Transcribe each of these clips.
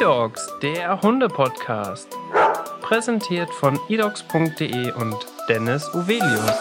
eDogs, der Hunde-Podcast. Präsentiert von edogs.de und Dennis Uvelius.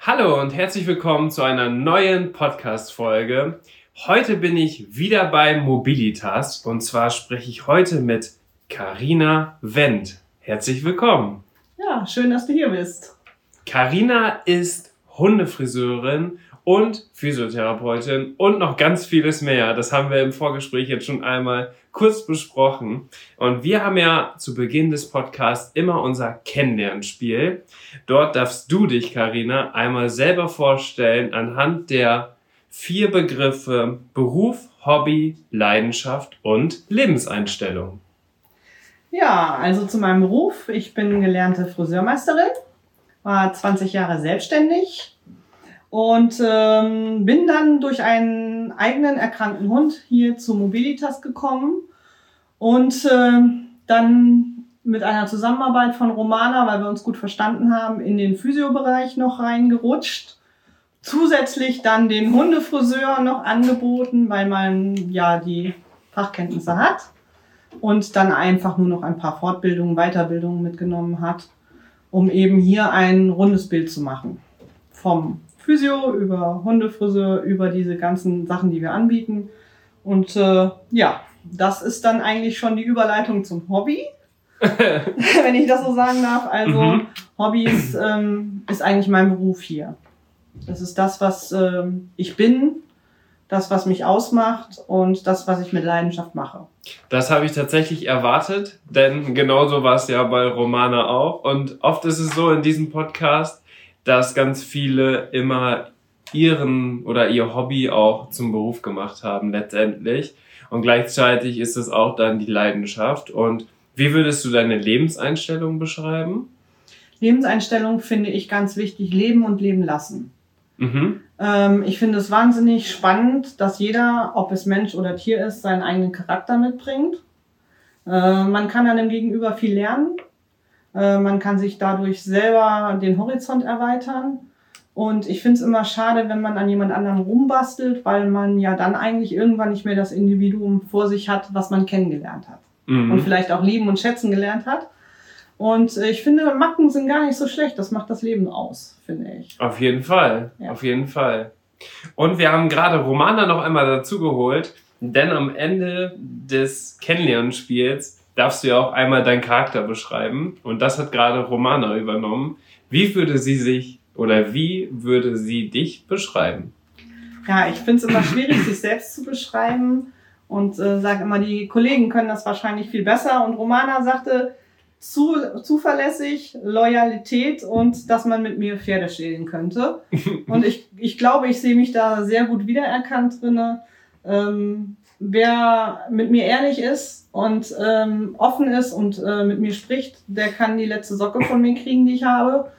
Hallo und herzlich willkommen zu einer neuen Podcast-Folge. Heute bin ich wieder bei Mobilitas und zwar spreche ich heute mit Karina Wendt. Herzlich willkommen. Ja, schön, dass du hier bist. Karina ist Hundefriseurin und Physiotherapeutin und noch ganz vieles mehr. Das haben wir im Vorgespräch jetzt schon einmal kurz besprochen. Und wir haben ja zu Beginn des Podcasts immer unser Kennenlernspiel. Dort darfst du dich, Karina, einmal selber vorstellen anhand der vier Begriffe Beruf, Hobby, Leidenschaft und Lebenseinstellung. Ja, also zu meinem Beruf. Ich bin gelernte Friseurmeisterin, war 20 Jahre selbstständig und ähm, bin dann durch einen eigenen erkrankten Hund hier zu Mobilitas gekommen und äh, dann mit einer Zusammenarbeit von Romana, weil wir uns gut verstanden haben, in den Physiobereich noch reingerutscht. Zusätzlich dann den Hundefriseur noch angeboten, weil man ja die Fachkenntnisse hat und dann einfach nur noch ein paar Fortbildungen, Weiterbildungen mitgenommen hat, um eben hier ein rundes Bild zu machen. Vom Physio über Hundefriseur, über diese ganzen Sachen, die wir anbieten. Und äh, ja, das ist dann eigentlich schon die Überleitung zum Hobby. wenn ich das so sagen darf. Also mhm. Hobbys ähm, ist eigentlich mein Beruf hier. Das ist das, was ähm, ich bin das, was mich ausmacht und das, was ich mit Leidenschaft mache. Das habe ich tatsächlich erwartet, denn genauso war es ja bei Romana auch. Und oft ist es so in diesem Podcast, dass ganz viele immer ihren oder ihr Hobby auch zum Beruf gemacht haben letztendlich. Und gleichzeitig ist es auch dann die Leidenschaft. Und wie würdest du deine Lebenseinstellung beschreiben? Lebenseinstellung finde ich ganz wichtig, leben und leben lassen. Mhm. Ähm, ich finde es wahnsinnig spannend, dass jeder, ob es Mensch oder Tier ist, seinen eigenen Charakter mitbringt. Äh, man kann an dem Gegenüber viel lernen. Äh, man kann sich dadurch selber den Horizont erweitern. Und ich finde es immer schade, wenn man an jemand anderem rumbastelt, weil man ja dann eigentlich irgendwann nicht mehr das Individuum vor sich hat, was man kennengelernt hat. Mhm. Und vielleicht auch lieben und schätzen gelernt hat. Und äh, ich finde, Macken sind gar nicht so schlecht. Das macht das Leben aus, finde ich. Auf jeden Fall. Ja. Auf jeden Fall. Und wir haben gerade Romana noch einmal dazugeholt, denn am Ende des Kennenlernspiels darfst du ja auch einmal deinen Charakter beschreiben. Und das hat gerade Romana übernommen. Wie würde sie sich oder wie würde sie dich beschreiben? Ja, ich finde es immer schwierig, sich selbst zu beschreiben und äh, sage immer, die Kollegen können das wahrscheinlich viel besser. Und Romana sagte, zu, zuverlässig, Loyalität und dass man mit mir Pferde stehlen könnte. und ich, ich glaube, ich sehe mich da sehr gut wiedererkannt drinne. Ähm, wer mit mir ehrlich ist und ähm, offen ist und äh, mit mir spricht, der kann die letzte Socke von mir kriegen, die ich habe.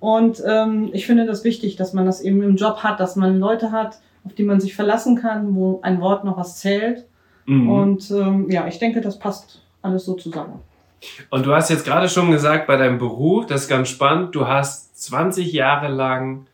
Und ähm, ich finde das wichtig, dass man das eben im Job hat, dass man Leute hat, auf die man sich verlassen kann, wo ein Wort noch was zählt. Mhm. Und ähm, ja, ich denke, das passt alles so zusammen. Und du hast jetzt gerade schon gesagt, bei deinem Beruf, das ist ganz spannend, du hast 20 Jahre lang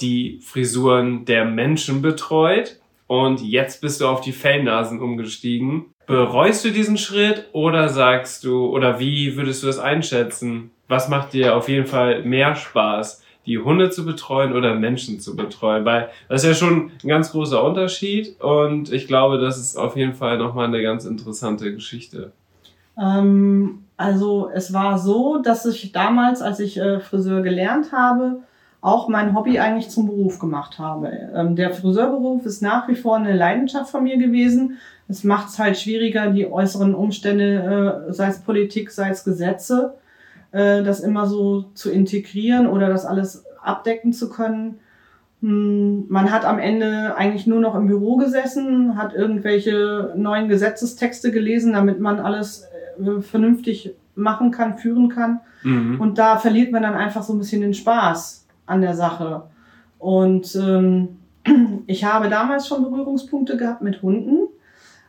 die Frisuren der Menschen betreut und jetzt bist du auf die Fellnasen umgestiegen. Bereust du diesen Schritt oder sagst du, oder wie würdest du das einschätzen? Was macht dir auf jeden Fall mehr Spaß? die Hunde zu betreuen oder Menschen zu betreuen, weil das ist ja schon ein ganz großer Unterschied und ich glaube, das ist auf jeden Fall nochmal eine ganz interessante Geschichte. Ähm, also es war so, dass ich damals, als ich äh, Friseur gelernt habe, auch mein Hobby eigentlich zum Beruf gemacht habe. Ähm, der Friseurberuf ist nach wie vor eine Leidenschaft von mir gewesen. Es macht es halt schwieriger, die äußeren Umstände, äh, sei es Politik, sei es Gesetze, äh, das immer so zu integrieren oder das alles abdecken zu können. Hm, man hat am Ende eigentlich nur noch im Büro gesessen, hat irgendwelche neuen Gesetzestexte gelesen, damit man alles vernünftig machen kann, führen kann. Mhm. Und da verliert man dann einfach so ein bisschen den Spaß an der Sache. Und ähm, ich habe damals schon Berührungspunkte gehabt mit Hunden,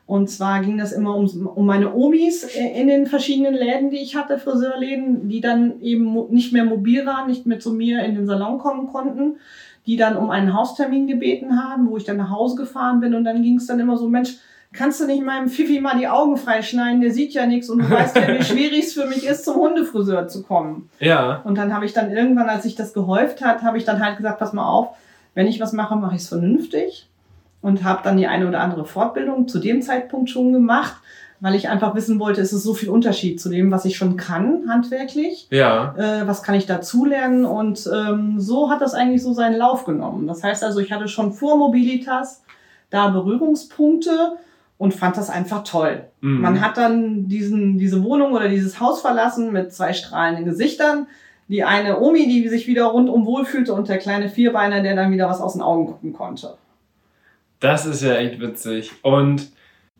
Und zwar ging das immer um, um meine Omis in den verschiedenen Läden, die ich hatte, Friseurläden, die dann eben nicht mehr mobil waren, nicht mehr zu mir in den Salon kommen konnten, die dann um einen Haustermin gebeten haben, wo ich dann nach Hause gefahren bin. Und dann ging es dann immer so, Mensch, kannst du nicht meinem Fifi mal die Augen freischneiden? Der sieht ja nichts und du weißt ja, wie schwierig es für mich ist, zum Hundefriseur zu kommen. Ja. Und dann habe ich dann irgendwann, als sich das gehäuft hat, habe ich dann halt gesagt, pass mal auf, wenn ich was mache, mache ich es vernünftig und habe dann die eine oder andere Fortbildung zu dem Zeitpunkt schon gemacht, weil ich einfach wissen wollte, es ist so viel Unterschied zu dem, was ich schon kann, handwerklich. Ja. Äh, was kann ich dazulernen? Und ähm, so hat das eigentlich so seinen Lauf genommen. Das heißt also, ich hatte schon vor Mobilitas da Berührungspunkte und fand das einfach toll. Mhm. Man hat dann diesen, diese Wohnung oder dieses Haus verlassen mit zwei strahlenden Gesichtern. Die eine Omi, die sich wieder rundum wohlfühlte und der kleine Vierbeiner, der dann wieder was aus den Augen gucken konnte. Das ist ja echt witzig. Und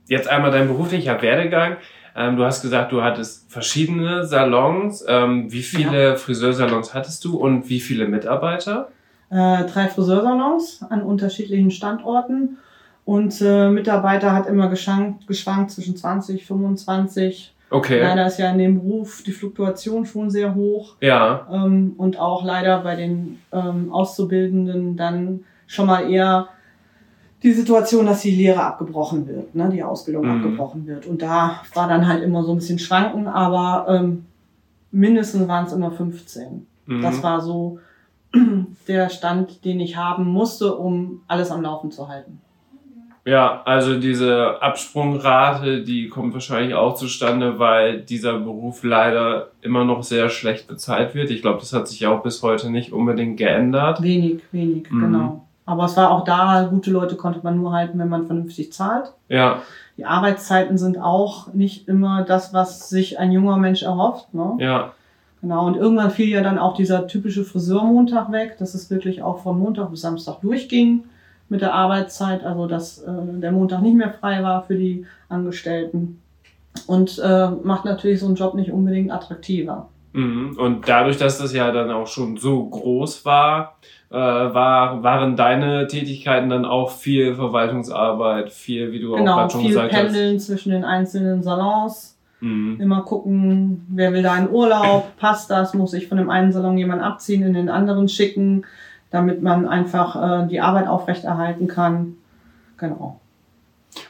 jetzt einmal dein beruflicher Werdegang. Ähm, du hast gesagt, du hattest verschiedene Salons. Ähm, wie viele Friseursalons hattest du und wie viele Mitarbeiter? Äh, drei Friseursalons an unterschiedlichen Standorten. Und äh, Mitarbeiter hat immer geschwankt, geschwankt zwischen 20, 25. Okay. Leider ist ja in dem Beruf die Fluktuation schon sehr hoch. Ja. Ähm, und auch leider bei den ähm, Auszubildenden dann schon mal eher die Situation, dass die Lehre abgebrochen wird, ne, die Ausbildung Mhm. abgebrochen wird. Und da war dann halt immer so ein bisschen Schwanken, aber ähm, mindestens waren es immer 15. Mhm. Das war so der Stand, den ich haben musste, um alles am Laufen zu halten. Ja, also diese Absprungrate, die kommt wahrscheinlich auch zustande, weil dieser Beruf leider immer noch sehr schlecht bezahlt wird. Ich glaube, das hat sich ja auch bis heute nicht unbedingt geändert. Wenig, wenig, Mhm. genau. Aber es war auch da, gute Leute konnte man nur halten, wenn man vernünftig zahlt. Ja, Die Arbeitszeiten sind auch nicht immer das, was sich ein junger Mensch erhofft. Ne? ja, Genau, und irgendwann fiel ja dann auch dieser typische Friseurmontag weg, dass es wirklich auch von Montag bis Samstag durchging mit der Arbeitszeit, also dass äh, der Montag nicht mehr frei war für die Angestellten. Und äh, macht natürlich so einen Job nicht unbedingt attraktiver. Mhm. Und dadurch, dass das ja dann auch schon so groß war, äh, war waren deine Tätigkeiten dann auch viel Verwaltungsarbeit, viel, wie du auch Genau, gerade schon viel gesagt Pendeln zwischen den einzelnen Salons. hast. Mhm. Immer gucken, wer will da in Urlaub, passt das, muss ich von dem einen Salon jemand abziehen, in den anderen schicken, damit man einfach äh, die Arbeit aufrechterhalten kann. Genau.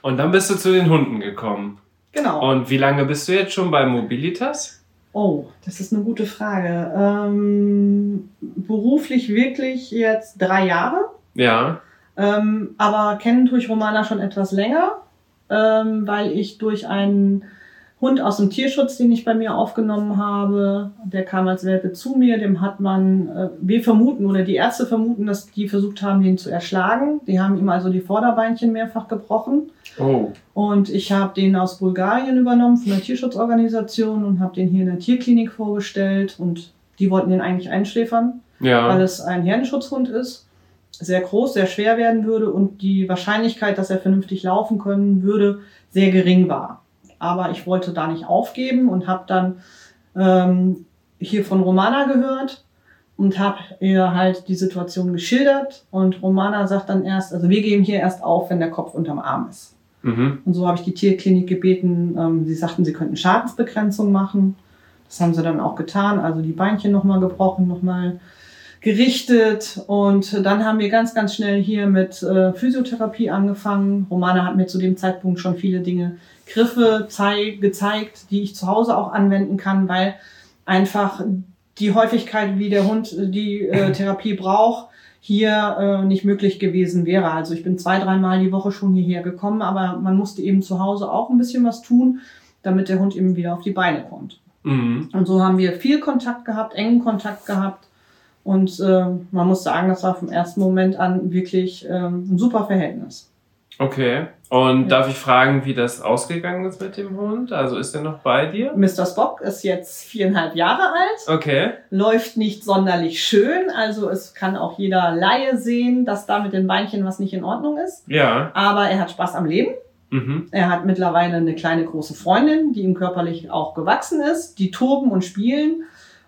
Und dann bist du zu den Hunden gekommen. Genau. Und wie lange bist du jetzt schon bei Mobilitas? Oh, das ist eine gute Frage. Ähm, beruflich wirklich jetzt drei Jahre, Ja. ähm, aber kennen tue ich Romana schon etwas länger, ähm, weil ich durch einen Hund aus dem Tierschutz, den ich bei mir aufgenommen habe, der kam als Welpe zu mir, dem hat man, äh, wir vermuten oder die Ärzte vermuten, dass die versucht haben, den zu erschlagen. Die haben ihm also die Vorderbeinchen mehrfach gebrochen. Oh. Und ich habe den aus Bulgarien übernommen von der Tierschutzorganisation und habe den hier in der Tierklinik vorgestellt. Und die wollten den eigentlich einschläfern, weil Ja. es ein Herdenschutzhund ist, sehr groß, sehr schwer werden würde und die Wahrscheinlichkeit, dass er vernünftig laufen können würde, sehr gering war. Aber ich wollte da nicht aufgeben und habe dann ähm, hier von Romana gehört und habe ihr halt die Situation geschildert. Und Romana sagt dann erst, also wir geben hier erst auf, wenn der Kopf unterm Arm ist. Mhm. Und so habe ich die Tierklinik gebeten. Ähm, sie sagten, sie könnten Schadensbegrenzung machen. Das haben sie dann auch getan. Also die Beinchen nochmal gebrochen, nochmal gerichtet. Und dann haben wir ganz, ganz schnell hier mit äh, Physiotherapie angefangen. Romana hat mir zu dem Zeitpunkt schon viele Dinge, Griffe zei gezeigt, die ich zu Hause auch anwenden kann, weil einfach die Häufigkeit, wie der Hund die äh, Therapie braucht, hier äh, nicht möglich gewesen wäre. Also ich bin zwei, dreimal die Woche schon hierher gekommen, aber man musste eben zu Hause auch ein bisschen was tun, damit der Hund eben wieder auf die Beine kommt. Mhm. Und so haben wir viel Kontakt gehabt, engen Kontakt gehabt. Und äh, man muss sagen, das war vom ersten Moment an wirklich ähm, ein super Verhältnis. Okay. Und Ja. darf ich fragen, wie das ausgegangen ist mit dem Hund? Also ist er noch bei dir? Mr. Spock ist jetzt viereinhalb Jahre alt, Okay. läuft nicht sonderlich schön. Also es kann auch jeder Laie sehen, dass da mit den Beinchen was nicht in Ordnung ist. Ja. Aber er hat Spaß am Leben. Mhm. Er hat mittlerweile eine kleine große Freundin, die ihm körperlich auch gewachsen ist. Die toben und spielen.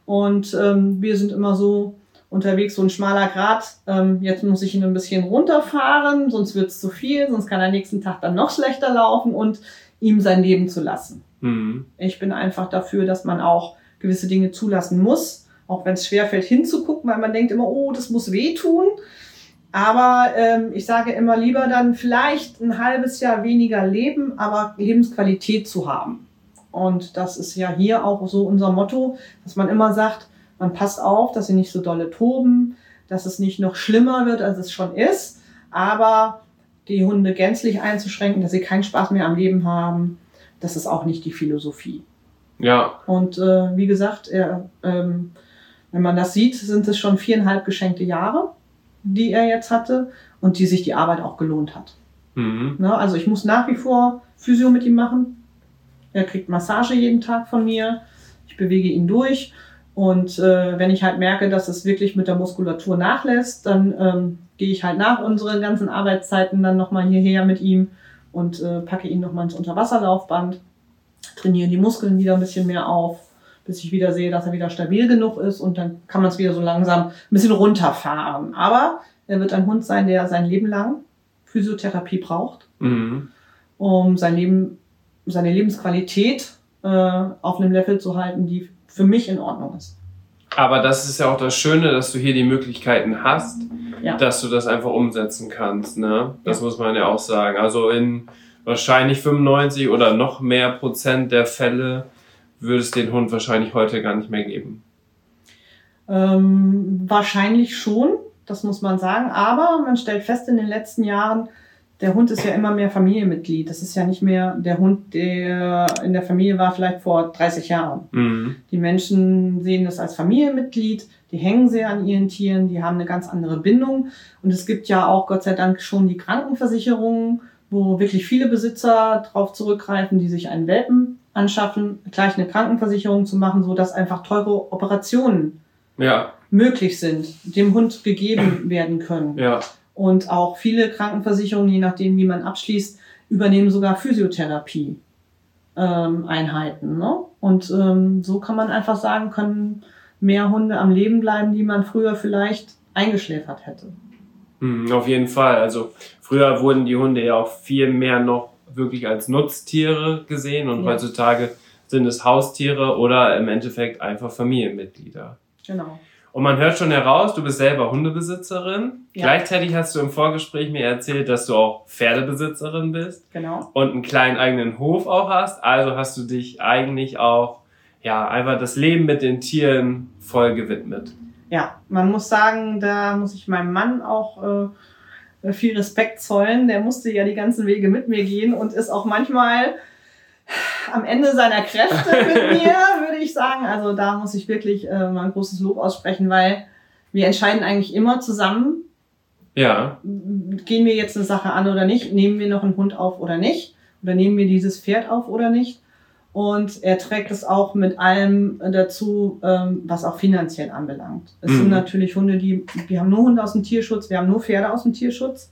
Und ähm, wir sind immer so unterwegs so ein schmaler Grat, ähm, jetzt muss ich ihn ein bisschen runterfahren, sonst wird es zu viel, sonst kann er nächsten Tag dann noch schlechter laufen und ihm sein Leben zu lassen. Mhm. Ich bin einfach dafür, dass man auch gewisse Dinge zulassen muss, auch wenn es schwerfällt hinzugucken, weil man denkt immer, oh, das muss wehtun. Aber ähm, ich sage immer lieber dann vielleicht ein halbes Jahr weniger leben, aber Lebensqualität zu haben. Und das ist ja hier auch so unser Motto, dass man immer sagt, man passt auf, dass sie nicht so dolle toben, dass es nicht noch schlimmer wird, als es schon ist. Aber die Hunde gänzlich einzuschränken, dass sie keinen Spaß mehr am Leben haben, das ist auch nicht die Philosophie. Ja. Und äh, wie gesagt, er, ähm, wenn man das sieht, sind es schon viereinhalb geschenkte Jahre, die er jetzt hatte und die sich die Arbeit auch gelohnt hat. Mhm. Na, also ich muss nach wie vor Physio mit ihm machen. Er kriegt Massage jeden Tag von mir. Ich bewege ihn durch und äh, wenn ich halt merke, dass es wirklich mit der Muskulatur nachlässt, dann ähm, gehe ich halt nach unseren ganzen Arbeitszeiten dann nochmal hierher mit ihm und äh, packe ihn nochmal ins Unterwasserlaufband, trainiere die Muskeln wieder ein bisschen mehr auf, bis ich wieder sehe, dass er wieder stabil genug ist und dann kann man es wieder so langsam ein bisschen runterfahren. Aber er wird ein Hund sein, der sein Leben lang Physiotherapie braucht, mhm. um sein Leben, seine Lebensqualität äh, auf einem Level zu halten, die für mich in Ordnung ist. Aber das ist ja auch das Schöne, dass du hier die Möglichkeiten hast, ja. dass du das einfach umsetzen kannst. Ne? Das ja. muss man ja auch sagen. Also in wahrscheinlich 95 oder noch mehr Prozent der Fälle würde es den Hund wahrscheinlich heute gar nicht mehr geben. Ähm, wahrscheinlich schon, das muss man sagen. Aber man stellt fest in den letzten Jahren, der Hund ist ja immer mehr Familienmitglied. Das ist ja nicht mehr der Hund, der in der Familie war, vielleicht vor 30 Jahren. Mhm. Die Menschen sehen das als Familienmitglied, die hängen sehr an ihren Tieren, die haben eine ganz andere Bindung. Und es gibt ja auch Gott sei Dank schon die Krankenversicherungen, wo wirklich viele Besitzer darauf zurückgreifen, die sich einen Welpen anschaffen, gleich eine Krankenversicherung zu machen, so dass einfach teure Operationen ja. möglich sind, dem Hund gegeben werden können. Ja. Und auch viele Krankenversicherungen, je nachdem, wie man abschließt, übernehmen sogar Physiotherapie. Ähm. Ne? Und ähm, so kann man einfach sagen, können mehr Hunde am Leben bleiben, die man früher vielleicht eingeschläfert hätte. Mhm, auf jeden Fall. Also früher wurden die Hunde ja auch viel mehr noch wirklich als Nutztiere gesehen und ja. heutzutage sind es Haustiere oder im Endeffekt einfach Familienmitglieder. Genau. Und man hört schon heraus, du bist selber Hundebesitzerin. Ja. Gleichzeitig hast du im Vorgespräch mir erzählt, dass du auch Pferdebesitzerin bist. Genau. Und einen kleinen eigenen Hof auch hast. Also hast du dich eigentlich auch, ja, einfach das Leben mit den Tieren voll gewidmet. Ja, man muss sagen, da muss ich meinem Mann auch äh, viel Respekt zollen. Der musste ja die ganzen Wege mit mir gehen und ist auch manchmal am Ende seiner Kräfte mit mir, würde ich sagen. Also da muss ich wirklich äh, mal ein großes Lob aussprechen, weil wir entscheiden eigentlich immer zusammen. Ja. Gehen wir jetzt eine Sache an oder nicht? Nehmen wir noch einen Hund auf oder nicht? Oder nehmen wir dieses Pferd auf oder nicht? Und er trägt es auch mit allem dazu, ähm, was auch finanziell anbelangt. Es mhm. sind natürlich Hunde, die, wir haben nur Hunde aus dem Tierschutz, wir haben nur Pferde aus dem Tierschutz.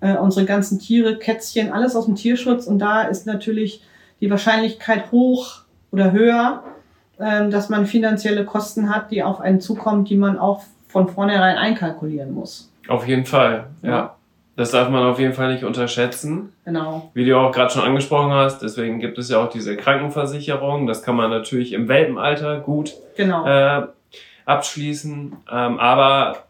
Äh, unsere ganzen Tiere, Kätzchen, alles aus dem Tierschutz. Und da ist natürlich die Wahrscheinlichkeit hoch oder höher, ähm, dass man finanzielle Kosten hat, die auf einen zukommen, die man auch von vornherein einkalkulieren muss. Auf jeden Fall, ja. ja. Das darf man auf jeden Fall nicht unterschätzen. Genau. Wie du auch gerade schon angesprochen hast, deswegen gibt es ja auch diese Krankenversicherung. Das kann man natürlich im Welpenalter gut genau. äh, abschließen. Ähm, aber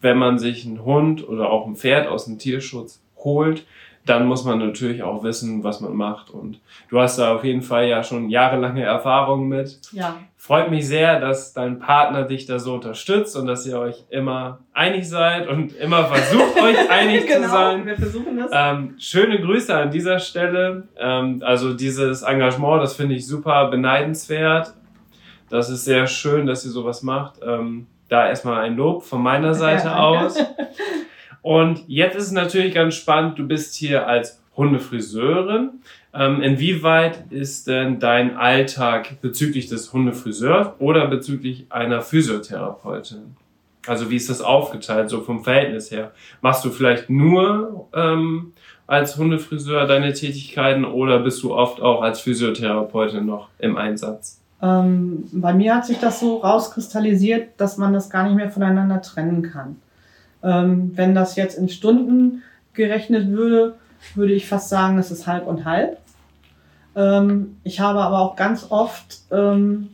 wenn man sich einen Hund oder auch ein Pferd aus dem Tierschutz holt, dann muss man natürlich auch wissen, was man macht. Und du hast da auf jeden Fall ja schon jahrelange Erfahrung mit. Ja. Freut mich sehr, dass dein Partner dich da so unterstützt und dass ihr euch immer einig seid und immer versucht, euch einig genau, zu sein. Wir versuchen das. Ähm, schöne Grüße an dieser Stelle. Ähm, also dieses Engagement, das finde ich super beneidenswert. Das ist sehr schön, dass ihr sowas macht. Ähm, da erstmal ein Lob von meiner Seite ja, aus. Und jetzt ist es natürlich ganz spannend, du bist hier als Hundefriseurin. Ähm, inwieweit ist denn dein Alltag bezüglich des Hundefriseurs oder bezüglich einer Physiotherapeutin? Also wie ist das aufgeteilt, so vom Verhältnis her? Machst du vielleicht nur ähm, als Hundefriseur deine Tätigkeiten oder bist du oft auch als Physiotherapeutin noch im Einsatz? Ähm, bei mir hat sich das so rauskristallisiert, dass man das gar nicht mehr voneinander trennen kann. Ähm, wenn das jetzt in Stunden gerechnet würde, würde ich fast sagen, es ist halb und halb. Ähm, ich habe aber auch ganz oft ähm,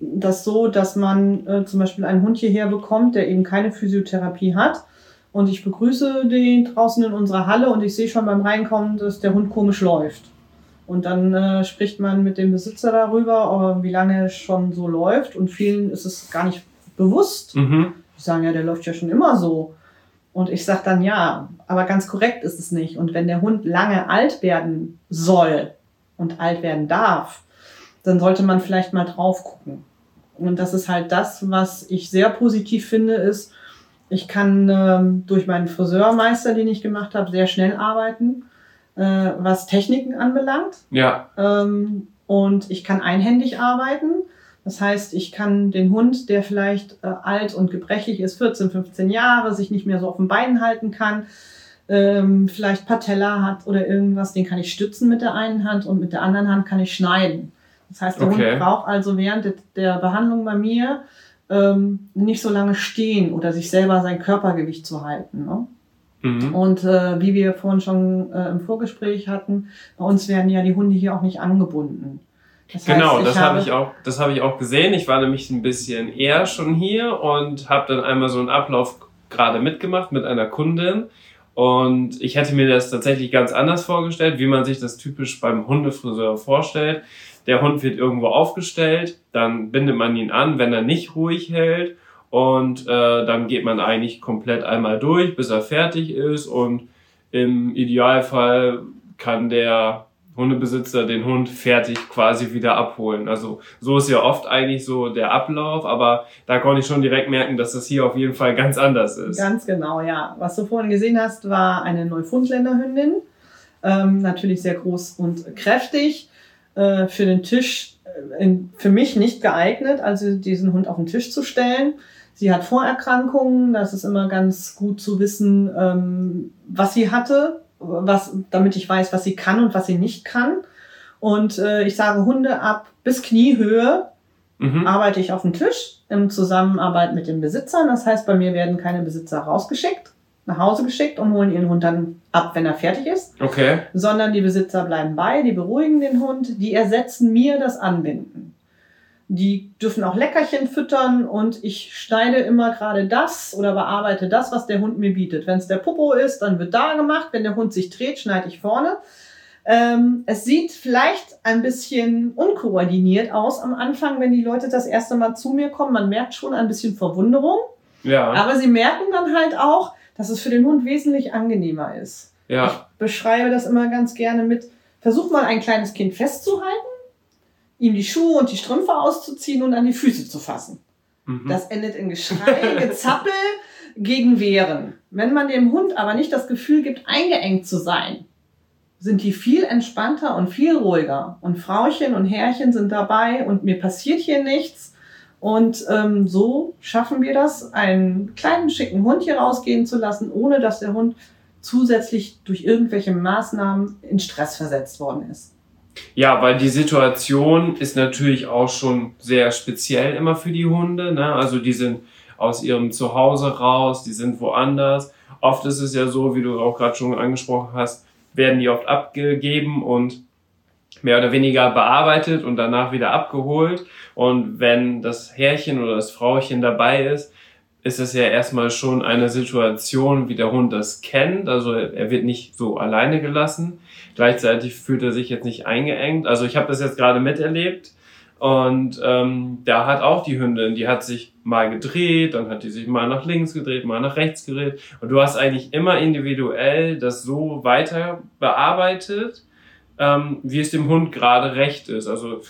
das so, dass man äh, zum Beispiel einen Hund hierher bekommt, der eben keine Physiotherapie hat. Und ich begrüße den draußen in unserer Halle und ich sehe schon beim Reinkommen, dass der Hund komisch läuft. Und dann äh, spricht man mit dem Besitzer darüber, wie lange er schon so läuft. Und vielen ist es gar nicht bewusst. Mhm. Die sagen, ja, der läuft ja schon immer so. Und ich sage dann, ja, aber ganz korrekt ist es nicht. Und wenn der Hund lange alt werden soll und alt werden darf, dann sollte man vielleicht mal drauf gucken. Und das ist halt das, was ich sehr positiv finde, ist, ich kann ähm, durch meinen Friseurmeister, den ich gemacht habe, sehr schnell arbeiten äh, was Techniken anbelangt. Ja. Ähm, und ich kann einhändig arbeiten. Das heißt, ich kann den Hund, der vielleicht äh, alt und gebrechlich ist, 14, 15 Jahre, sich nicht mehr so auf den Beinen halten kann, ähm, vielleicht Patella hat oder irgendwas, den kann ich stützen mit der einen Hand und mit der anderen Hand kann ich schneiden. Das heißt, der okay. Hund braucht also während der Behandlung bei mir ähm, nicht so lange stehen oder sich selber sein Körpergewicht zu halten. Ne? Mhm. Und äh, wie wir vorhin schon äh, im Vorgespräch hatten, bei uns werden ja die Hunde hier auch nicht angebunden. Das genau, heißt, das habe ich auch, das habe ich auch gesehen. Ich war nämlich ein bisschen eher schon hier und habe dann einmal so einen Ablauf gerade mitgemacht mit einer Kundin. Und ich hätte mir das tatsächlich ganz anders vorgestellt, wie man sich das typisch beim Hundefriseur vorstellt. Der Hund wird irgendwo aufgestellt, dann bindet man ihn an, wenn er nicht ruhig hält und äh, dann geht man eigentlich komplett einmal durch, bis er fertig ist und im Idealfall kann der Hundebesitzer den Hund fertig quasi wieder abholen. Also so ist ja oft eigentlich so der Ablauf, aber da konnte ich schon direkt merken, dass das hier auf jeden Fall ganz anders ist. Ganz genau, ja. Was du vorhin gesehen hast, war eine Neufundländerhündin. Ähm, natürlich sehr groß und kräftig. Äh, für den Tisch, äh, für mich nicht geeignet, also diesen Hund auf den Tisch zu stellen. Sie hat Vorerkrankungen, das ist immer ganz gut zu wissen, ähm, was sie hatte, was, damit ich weiß, was sie kann und was sie nicht kann. Und äh, ich sage Hunde ab bis Kniehöhe mhm. arbeite ich auf dem Tisch in Zusammenarbeit mit den Besitzern. Das heißt, bei mir werden keine Besitzer rausgeschickt, nach Hause geschickt und holen ihren Hund dann ab, wenn er fertig ist. Okay. Sondern die Besitzer bleiben bei, die beruhigen den Hund, die ersetzen mir das Anbinden. Die dürfen auch Leckerchen füttern und ich schneide immer gerade das oder bearbeite das, was der Hund mir bietet. Wenn es der Popo ist, dann wird da gemacht. Wenn der Hund sich dreht, schneide ich vorne. Ähm, es sieht vielleicht ein bisschen unkoordiniert aus am Anfang, wenn die Leute das erste Mal zu mir kommen. Man merkt schon ein bisschen Verwunderung. Ja. Aber sie merken dann halt auch, dass es für den Hund wesentlich angenehmer ist. Ja. Ich beschreibe das immer ganz gerne mit, versuch mal ein kleines Kind festzuhalten ihm die Schuhe und die Strümpfe auszuziehen und an die Füße zu fassen. Mhm. Das endet in Geschrei, Gezappel gegen Wehren. Wenn man dem Hund aber nicht das Gefühl gibt, eingeengt zu sein, sind die viel entspannter und viel ruhiger. Und Frauchen und Herrchen sind dabei und mir passiert hier nichts. Und ähm, so schaffen wir das, einen kleinen schicken Hund hier rausgehen zu lassen, ohne dass der Hund zusätzlich durch irgendwelche Maßnahmen in Stress versetzt worden ist. Ja, weil die Situation ist natürlich auch schon sehr speziell immer für die Hunde. Ne? Also die sind aus ihrem Zuhause raus, die sind woanders. Oft ist es ja so, wie du auch gerade schon angesprochen hast, werden die oft abgegeben und mehr oder weniger bearbeitet und danach wieder abgeholt. Und wenn das Herrchen oder das Frauchen dabei ist, ist es ja erstmal schon eine Situation, wie der Hund das kennt. Also er wird nicht so alleine gelassen. Gleichzeitig fühlt er sich jetzt nicht eingeengt. Also ich habe das jetzt gerade miterlebt. Und ähm, da hat auch die Hündin, die hat sich mal gedreht, dann hat die sich mal nach links gedreht, mal nach rechts gedreht. Und du hast eigentlich immer individuell das so weiter bearbeitet, ähm, wie es dem Hund gerade recht ist. Also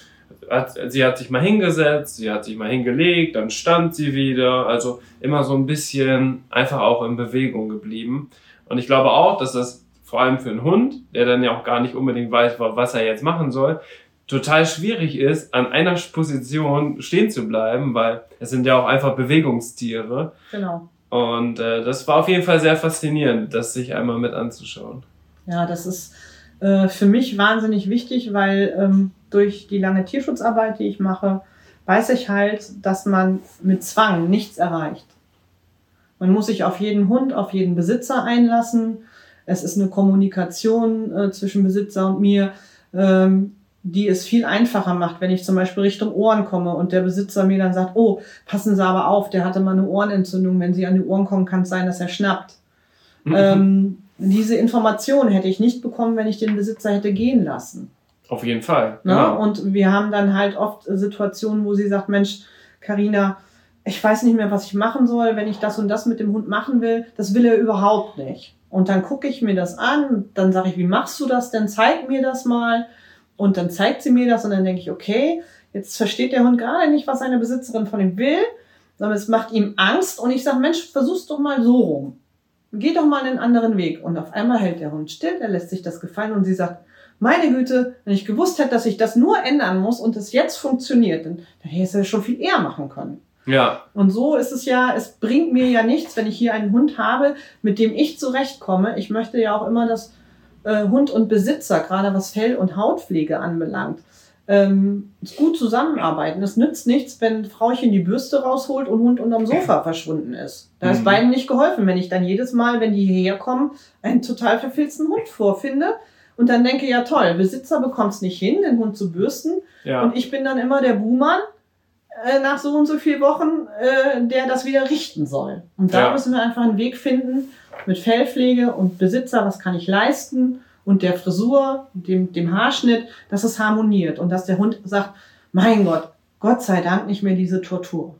hat, sie hat sich mal hingesetzt, sie hat sich mal hingelegt, dann stand sie wieder. Also immer so ein bisschen einfach auch in Bewegung geblieben. Und ich glaube auch, dass das vor allem für einen Hund, der dann ja auch gar nicht unbedingt weiß, was er jetzt machen soll, total schwierig ist, an einer Position stehen zu bleiben, weil es sind ja auch einfach Bewegungstiere. Genau. Und äh, das war auf jeden Fall sehr faszinierend, das sich einmal mit anzuschauen. Ja, das ist äh, für mich wahnsinnig wichtig, weil ähm, durch die lange Tierschutzarbeit, die ich mache, weiß ich halt, dass man mit Zwang nichts erreicht. Man muss sich auf jeden Hund, auf jeden Besitzer einlassen. Es ist eine Kommunikation äh, zwischen Besitzer und mir, ähm, die es viel einfacher macht, wenn ich zum Beispiel Richtung Ohren komme und der Besitzer mir dann sagt, oh, passen Sie aber auf, der hatte mal eine Ohrenentzündung. Wenn Sie an die Ohren kommen, kann es sein, dass er schnappt. Mhm. Ähm, diese Information hätte ich nicht bekommen, wenn ich den Besitzer hätte gehen lassen. Auf jeden Fall. Ne? Genau. Und wir haben dann halt oft Situationen, wo sie sagt, Mensch, Karina, ich weiß nicht mehr, was ich machen soll, wenn ich das und das mit dem Hund machen will. Das will er überhaupt nicht. Und dann gucke ich mir das an, dann sage ich, wie machst du das denn? Zeig mir das mal. Und dann zeigt sie mir das und dann denke ich, okay, jetzt versteht der Hund gerade nicht, was seine Besitzerin von ihm will, sondern es macht ihm Angst und ich sage, Mensch, versuch's doch mal so rum. Geh doch mal einen anderen Weg. Und auf einmal hält der Hund still, er lässt sich das gefallen und sie sagt, meine Güte, wenn ich gewusst hätte, dass ich das nur ändern muss und es jetzt funktioniert, dann, dann hätte ich es ja schon viel eher machen können. Ja. Und so ist es ja, es bringt mir ja nichts, wenn ich hier einen Hund habe, mit dem ich zurechtkomme. Ich möchte ja auch immer, dass äh, Hund und Besitzer, gerade was Fell- und Hautpflege anbelangt, ähm, gut zusammenarbeiten. Es nützt nichts, wenn Frauchen die Bürste rausholt und Hund unterm Sofa verschwunden ist. Da ist mhm. beiden nicht geholfen, wenn ich dann jedes Mal, wenn die hierher kommen, einen total verfilzten Hund vorfinde und dann denke, ja toll, Besitzer bekommt es nicht hin, den Hund zu bürsten. Ja. Und ich bin dann immer der Buhmann äh, nach so und so vielen Wochen, äh, der das wieder richten soll. Und da ja. müssen wir einfach einen Weg finden mit Fellpflege und Besitzer, was kann ich leisten und der Frisur, dem, dem Haarschnitt, dass es harmoniert und dass der Hund sagt, mein Gott, Gott sei Dank nicht mehr diese Tortur.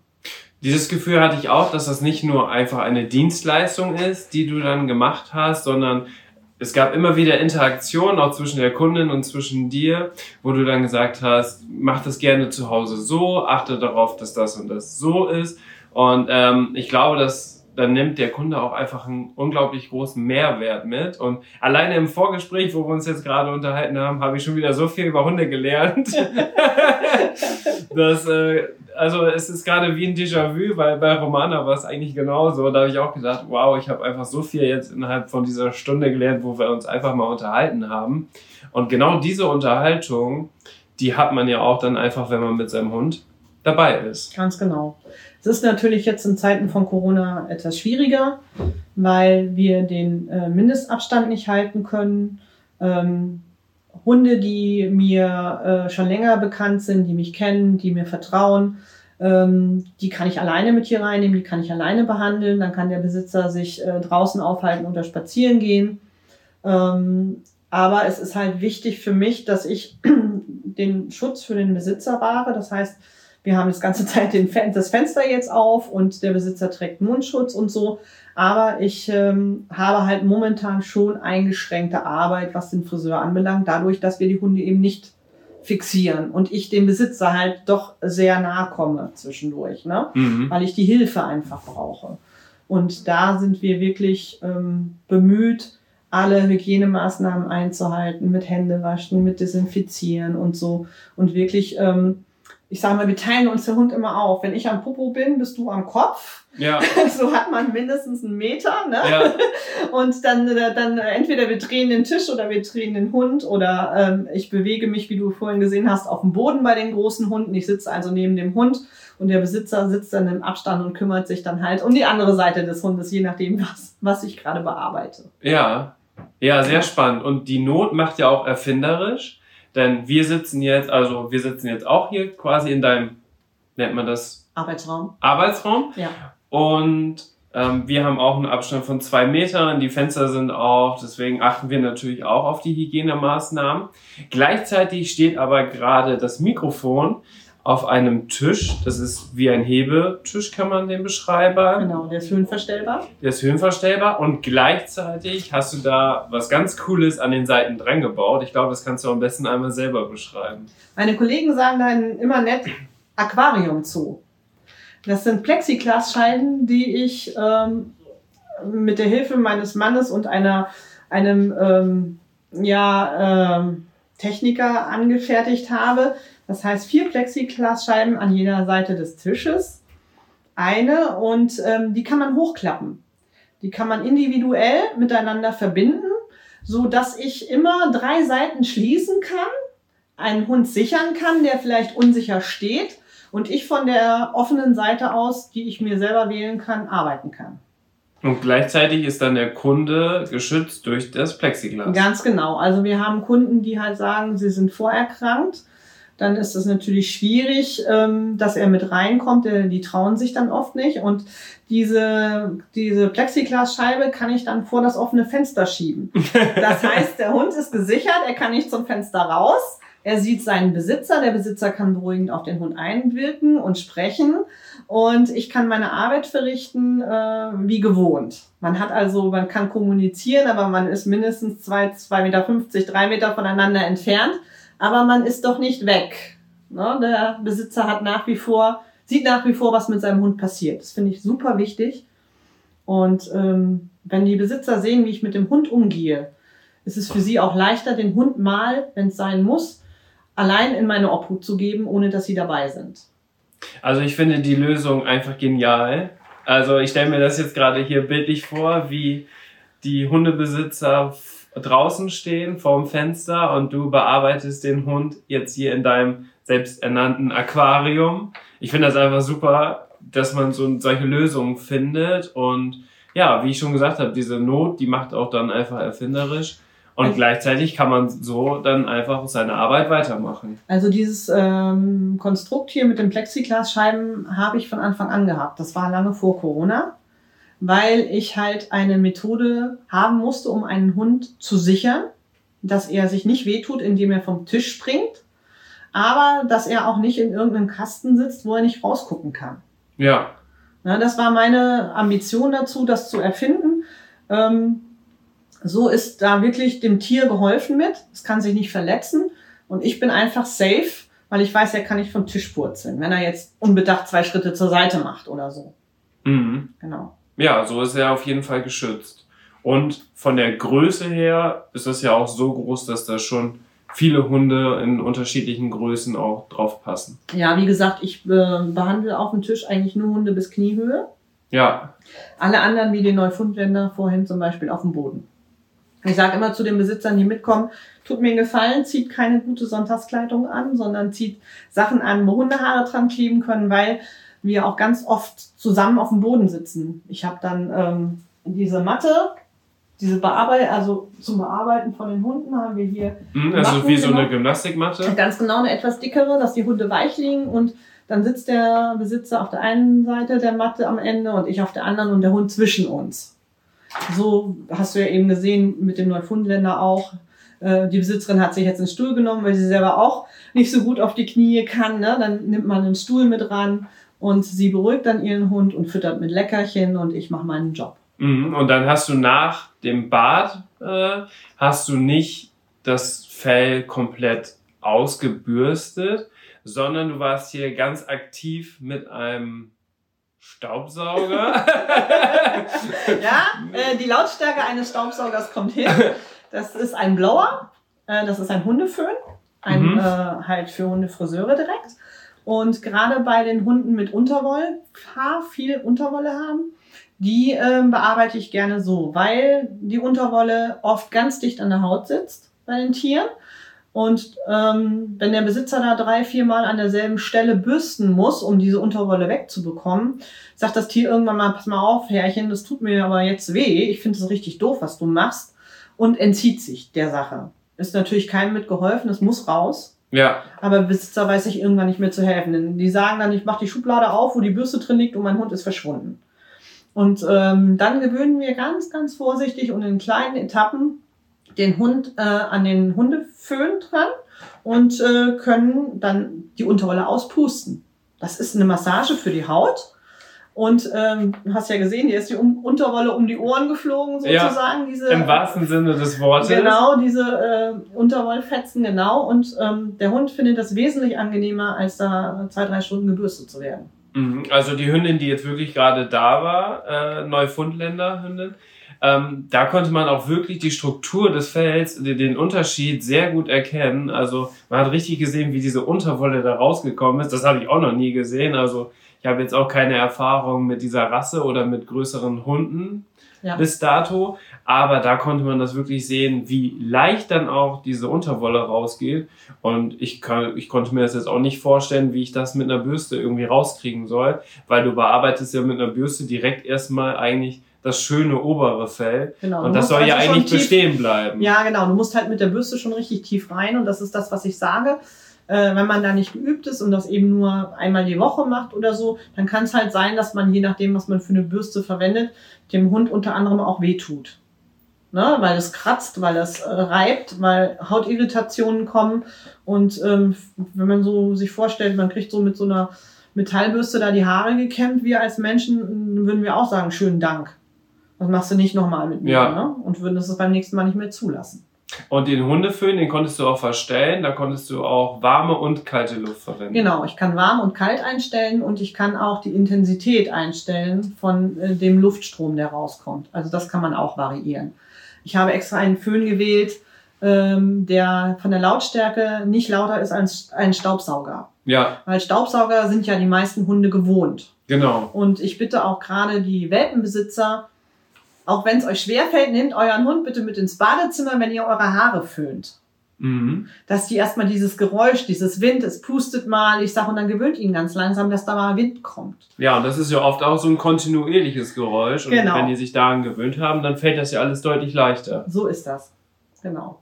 Dieses Gefühl hatte ich auch, dass das nicht nur einfach eine Dienstleistung ist, die du dann gemacht hast, sondern es gab immer wieder Interaktionen auch zwischen der Kundin und zwischen dir, wo du dann gesagt hast, mach das gerne zu Hause so, achte darauf, dass das und das so ist. Und ähm, ich glaube, dass dann nimmt der Kunde auch einfach einen unglaublich großen Mehrwert mit. Und alleine im Vorgespräch, wo wir uns jetzt gerade unterhalten haben, habe ich schon wieder so viel über Hunde gelernt. dass, äh, also es ist gerade wie ein Déjà-vu, weil bei Romana war es eigentlich genauso. Da habe ich auch gedacht, wow, ich habe einfach so viel jetzt innerhalb von dieser Stunde gelernt, wo wir uns einfach mal unterhalten haben. Und genau diese Unterhaltung, die hat man ja auch dann einfach, wenn man mit seinem Hund dabei ist. Ganz genau. Es ist natürlich jetzt in Zeiten von Corona etwas schwieriger, weil wir den äh, Mindestabstand nicht halten können. Ähm, Hunde, die mir äh, schon länger bekannt sind, die mich kennen, die mir vertrauen, ähm, die kann ich alleine mit hier reinnehmen, die kann ich alleine behandeln. Dann kann der Besitzer sich äh, draußen aufhalten oder spazieren gehen. Ähm, aber es ist halt wichtig für mich, dass ich den Schutz für den Besitzer wahre. Das heißt, wir haben das ganze Zeit Fen das Fenster jetzt auf und der Besitzer trägt Mundschutz und so. Aber ich ähm, habe halt momentan schon eingeschränkte Arbeit, was den Friseur anbelangt, dadurch, dass wir die Hunde eben nicht fixieren und ich dem Besitzer halt doch sehr nahe komme zwischendurch, ne? Mhm. weil ich die Hilfe einfach brauche. Und da sind wir wirklich ähm, bemüht, alle Hygienemaßnahmen einzuhalten, mit Händewaschen, mit Desinfizieren und so. Und wirklich ähm, ich sage mal, wir teilen uns der Hund immer auf. Wenn ich am Popo bin, bist du am Kopf. Ja. So hat man mindestens einen Meter. Ne? Ja. Und dann, äh, dann entweder wir drehen den Tisch oder wir drehen den Hund oder ähm, ich bewege mich, wie du vorhin gesehen hast, auf dem Boden bei den großen Hunden. Ich sitze also neben dem Hund und der Besitzer sitzt dann im Abstand und kümmert sich dann halt um die andere Seite des Hundes, je nachdem, was, was ich gerade bearbeite. Ja. Ja, sehr spannend. Und die Not macht ja auch erfinderisch. Denn wir sitzen jetzt, also wir sitzen jetzt auch hier quasi in deinem, nennt man das? Arbeitsraum. Arbeitsraum. Ja. Und ähm, wir haben auch einen Abstand von zwei Metern, die Fenster sind auf, deswegen achten wir natürlich auch auf die Hygienemaßnahmen. Gleichzeitig steht aber gerade das Mikrofon auf einem Tisch. Das ist wie ein Hebetisch, kann man den beschreiben. Genau, der ist höhenverstellbar. Der ist höhenverstellbar und gleichzeitig hast du da was ganz Cooles an den Seiten dran gebaut. Ich glaube, das kannst du am besten einmal selber beschreiben. Meine Kollegen sagen dann immer nett Aquarium zu. Das sind Plexiglasscheiben, die ich ähm, mit der Hilfe meines Mannes und einer, einem ähm, ja, ähm, Techniker angefertigt habe. Das heißt, vier Plexiglasscheiben an jeder Seite des Tisches. Eine und ähm, die kann man hochklappen. Die kann man individuell miteinander verbinden, so dass ich immer drei Seiten schließen kann, einen Hund sichern kann, der vielleicht unsicher steht und ich von der offenen Seite aus, die ich mir selber wählen kann, arbeiten kann. Und gleichzeitig ist dann der Kunde geschützt durch das Plexiglas. Ganz genau. Also wir haben Kunden, die halt sagen, sie sind vorerkrankt. Dann ist es natürlich schwierig, ähm, dass er mit reinkommt. Die trauen sich dann oft nicht. Und diese, diese Plexiglasscheibe kann ich dann vor das offene Fenster schieben. Das heißt, der Hund ist gesichert, er kann nicht zum Fenster raus. Er sieht seinen Besitzer, der Besitzer kann beruhigend auf den Hund einwirken und sprechen und ich kann meine Arbeit verrichten äh, wie gewohnt. Man hat also, man kann kommunizieren, aber man ist mindestens zwei, zwei Meter, fünfzig, drei Meter voneinander entfernt, aber man ist doch nicht weg. Ne? Der Besitzer hat nach wie vor, sieht nach wie vor, was mit seinem Hund passiert. Das finde ich super wichtig. Und ähm, wenn die Besitzer sehen, wie ich mit dem Hund umgehe, ist es für sie auch leichter, den Hund mal, wenn es sein muss, allein in meine Obhut zu geben, ohne dass sie dabei sind. Also ich finde die Lösung einfach genial. Also ich stelle mir das jetzt gerade hier bildlich vor, wie die Hundebesitzer draußen stehen vorm Fenster und du bearbeitest den Hund jetzt hier in deinem selbsternannten Aquarium. Ich finde das einfach super, dass man so solche Lösungen findet und ja, wie ich schon gesagt habe, diese Not, die macht auch dann einfach erfinderisch. Und also, gleichzeitig kann man so dann einfach seine Arbeit weitermachen. Also dieses ähm, Konstrukt hier mit den Plexiglasscheiben habe ich von Anfang an gehabt. Das war lange vor Corona, weil ich halt eine Methode haben musste, um einen Hund zu sichern, dass er sich nicht wehtut, indem er vom Tisch springt, aber dass er auch nicht in irgendeinem Kasten sitzt, wo er nicht rausgucken kann. Ja. ja das war meine Ambition dazu, das zu erfinden. Ähm, so ist da wirklich dem Tier geholfen mit. Es kann sich nicht verletzen. Und ich bin einfach safe, weil ich weiß, er kann nicht vom Tisch purzeln, wenn er jetzt unbedacht zwei Schritte zur Seite macht oder so. Mhm. Genau. Ja, so ist er auf jeden Fall geschützt. Und von der Größe her ist das ja auch so groß, dass da schon viele Hunde in unterschiedlichen Größen auch drauf passen. Ja, wie gesagt, ich äh, behandle auf dem Tisch eigentlich nur Hunde bis Kniehöhe. Ja. Alle anderen, wie die Neufundländer, vorhin zum Beispiel auf dem Boden. Ich sage immer zu den Besitzern, die mitkommen, tut mir einen Gefallen, zieht keine gute Sonntagskleidung an, sondern zieht Sachen an, wo Hundehaare dran kleben können, weil wir auch ganz oft zusammen auf dem Boden sitzen. Ich habe dann ähm, diese Matte, diese Bearbeitung, also zum Bearbeiten von den Hunden haben wir hier. Mhm, also wie so eine Gymnastikmatte? Ganz genau, eine etwas dickere, dass die Hunde weich liegen und dann sitzt der Besitzer auf der einen Seite der Matte am Ende und ich auf der anderen und der Hund zwischen uns. So hast du ja eben gesehen mit dem Neufundländer auch. Äh, die Besitzerin hat sich jetzt einen Stuhl genommen, weil sie selber auch nicht so gut auf die Knie kann. Ne? Dann nimmt man einen Stuhl mit ran und sie beruhigt dann ihren Hund und füttert mit Leckerchen und ich mache meinen Job. Mhm. Und dann hast du nach dem Bad, äh, hast du nicht das Fell komplett ausgebürstet, sondern du warst hier ganz aktiv mit einem Staubsauger. ja, äh, die Lautstärke eines Staubsaugers kommt hin. Das ist ein Blower, äh, das ist ein Hundeföhn, ein mhm. äh, halt für Hundefriseure direkt. Und gerade bei den Hunden mit Unterwollhaar, viel Unterwolle haben, die äh, bearbeite ich gerne so, weil die Unterwolle oft ganz dicht an der Haut sitzt bei den Tieren und ähm, wenn der Besitzer da drei, vier Mal an derselben Stelle bürsten muss, um diese Unterwolle wegzubekommen, sagt das Tier irgendwann mal, pass mal auf, Herrchen, das tut mir aber jetzt weh, ich finde es richtig doof, was du machst, und entzieht sich der Sache. Ist natürlich keinem mitgeholfen, es muss raus. Ja. Aber Besitzer weiß sich irgendwann nicht mehr zu helfen. Die sagen dann, ich mache die Schublade auf, wo die Bürste drin liegt und mein Hund ist verschwunden. Und ähm, dann gewöhnen wir ganz, ganz vorsichtig und in kleinen Etappen den Hund äh, an den Hundeföhn dran und äh, können dann die Unterwolle auspusten. Das ist eine Massage für die Haut. Und ähm, du hast ja gesehen, hier ist die um Unterwolle um die Ohren geflogen, sozusagen. Ja, diese, Im wahrsten Sinne des Wortes. Genau, diese äh, Unterwollfetzen, genau. Und ähm, der Hund findet das wesentlich angenehmer, als da zwei, drei Stunden gebürstet zu werden. Mhm. Also die Hündin, die jetzt wirklich gerade da war, äh, Neufundländer Hündin, ähm, da konnte man auch wirklich die Struktur des Fells, den Unterschied sehr gut erkennen. Also man hat richtig gesehen, wie diese Unterwolle da rausgekommen ist. Das habe ich auch noch nie gesehen. Also ich habe jetzt auch keine Erfahrung mit dieser Rasse oder mit größeren Hunden ja. bis dato. Aber da konnte man das wirklich sehen, wie leicht dann auch diese Unterwolle rausgeht. Und ich, kann, ich konnte mir das jetzt auch nicht vorstellen, wie ich das mit einer Bürste irgendwie rauskriegen soll, weil du bearbeitest ja mit einer Bürste direkt erstmal eigentlich das schöne obere Fell. Genau, und das soll also ja eigentlich tief, bestehen bleiben. Ja, genau. Du musst halt mit der Bürste schon richtig tief rein und das ist das, was ich sage. Äh, wenn man da nicht geübt ist und das eben nur einmal die Woche macht oder so, dann kann es halt sein, dass man je nachdem, was man für eine Bürste verwendet, dem Hund unter anderem auch wehtut. Ne? Weil es kratzt, weil es äh, reibt, weil Hautirritationen kommen. Und ähm, wenn man so sich vorstellt, man kriegt so mit so einer Metallbürste da die Haare gekämmt, wir als Menschen würden wir auch sagen, schönen Dank. Das machst du nicht nochmal mit mir. Ja. Ne? Und würden es beim nächsten Mal nicht mehr zulassen. Und den Hundeföhn, den konntest du auch verstellen. Da konntest du auch warme und kalte Luft verwenden. Genau, ich kann warm und kalt einstellen und ich kann auch die Intensität einstellen von äh, dem Luftstrom, der rauskommt. Also das kann man auch variieren. Ich habe extra einen Föhn gewählt, ähm, der von der Lautstärke nicht lauter ist als ein Staubsauger. Ja. Weil Staubsauger sind ja die meisten Hunde gewohnt. Genau. Und ich bitte auch gerade die Welpenbesitzer, auch wenn es euch schwerfällt, nehmt euren Hund bitte mit ins Badezimmer, wenn ihr eure Haare föhnt. Mhm. Dass die erstmal dieses Geräusch, dieses Wind, es pustet mal, ich sag, und dann gewöhnt ihn ganz langsam, dass da mal Wind kommt. Ja, und das ist ja oft auch so ein kontinuierliches Geräusch. Und genau. wenn die sich daran gewöhnt haben, dann fällt das ja alles deutlich leichter. So ist das. Genau.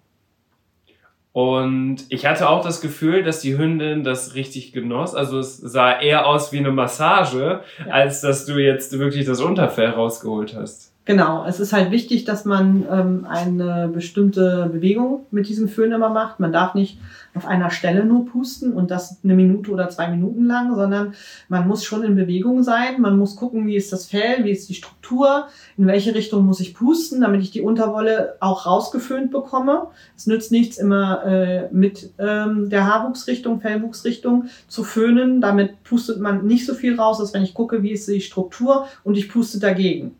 Und ich hatte auch das Gefühl, dass die Hündin das richtig genoss. Also es sah eher aus wie eine Massage, ja. als dass du jetzt wirklich das Unterfell rausgeholt hast. Genau, es ist halt wichtig, dass man ähm, eine bestimmte Bewegung mit diesem Föhn immer macht. Man darf nicht auf einer Stelle nur pusten und das eine Minute oder zwei Minuten lang, sondern man muss schon in Bewegung sein. Man muss gucken, wie ist das Fell, wie ist die Struktur, in welche Richtung muss ich pusten, damit ich die Unterwolle auch rausgeföhnt bekomme. Es nützt nichts, immer äh, mit ähm, der Haarwuchsrichtung, Fellwuchsrichtung zu föhnen. Damit pustet man nicht so viel raus, als wenn ich gucke, wie ist die Struktur und ich puste dagegen.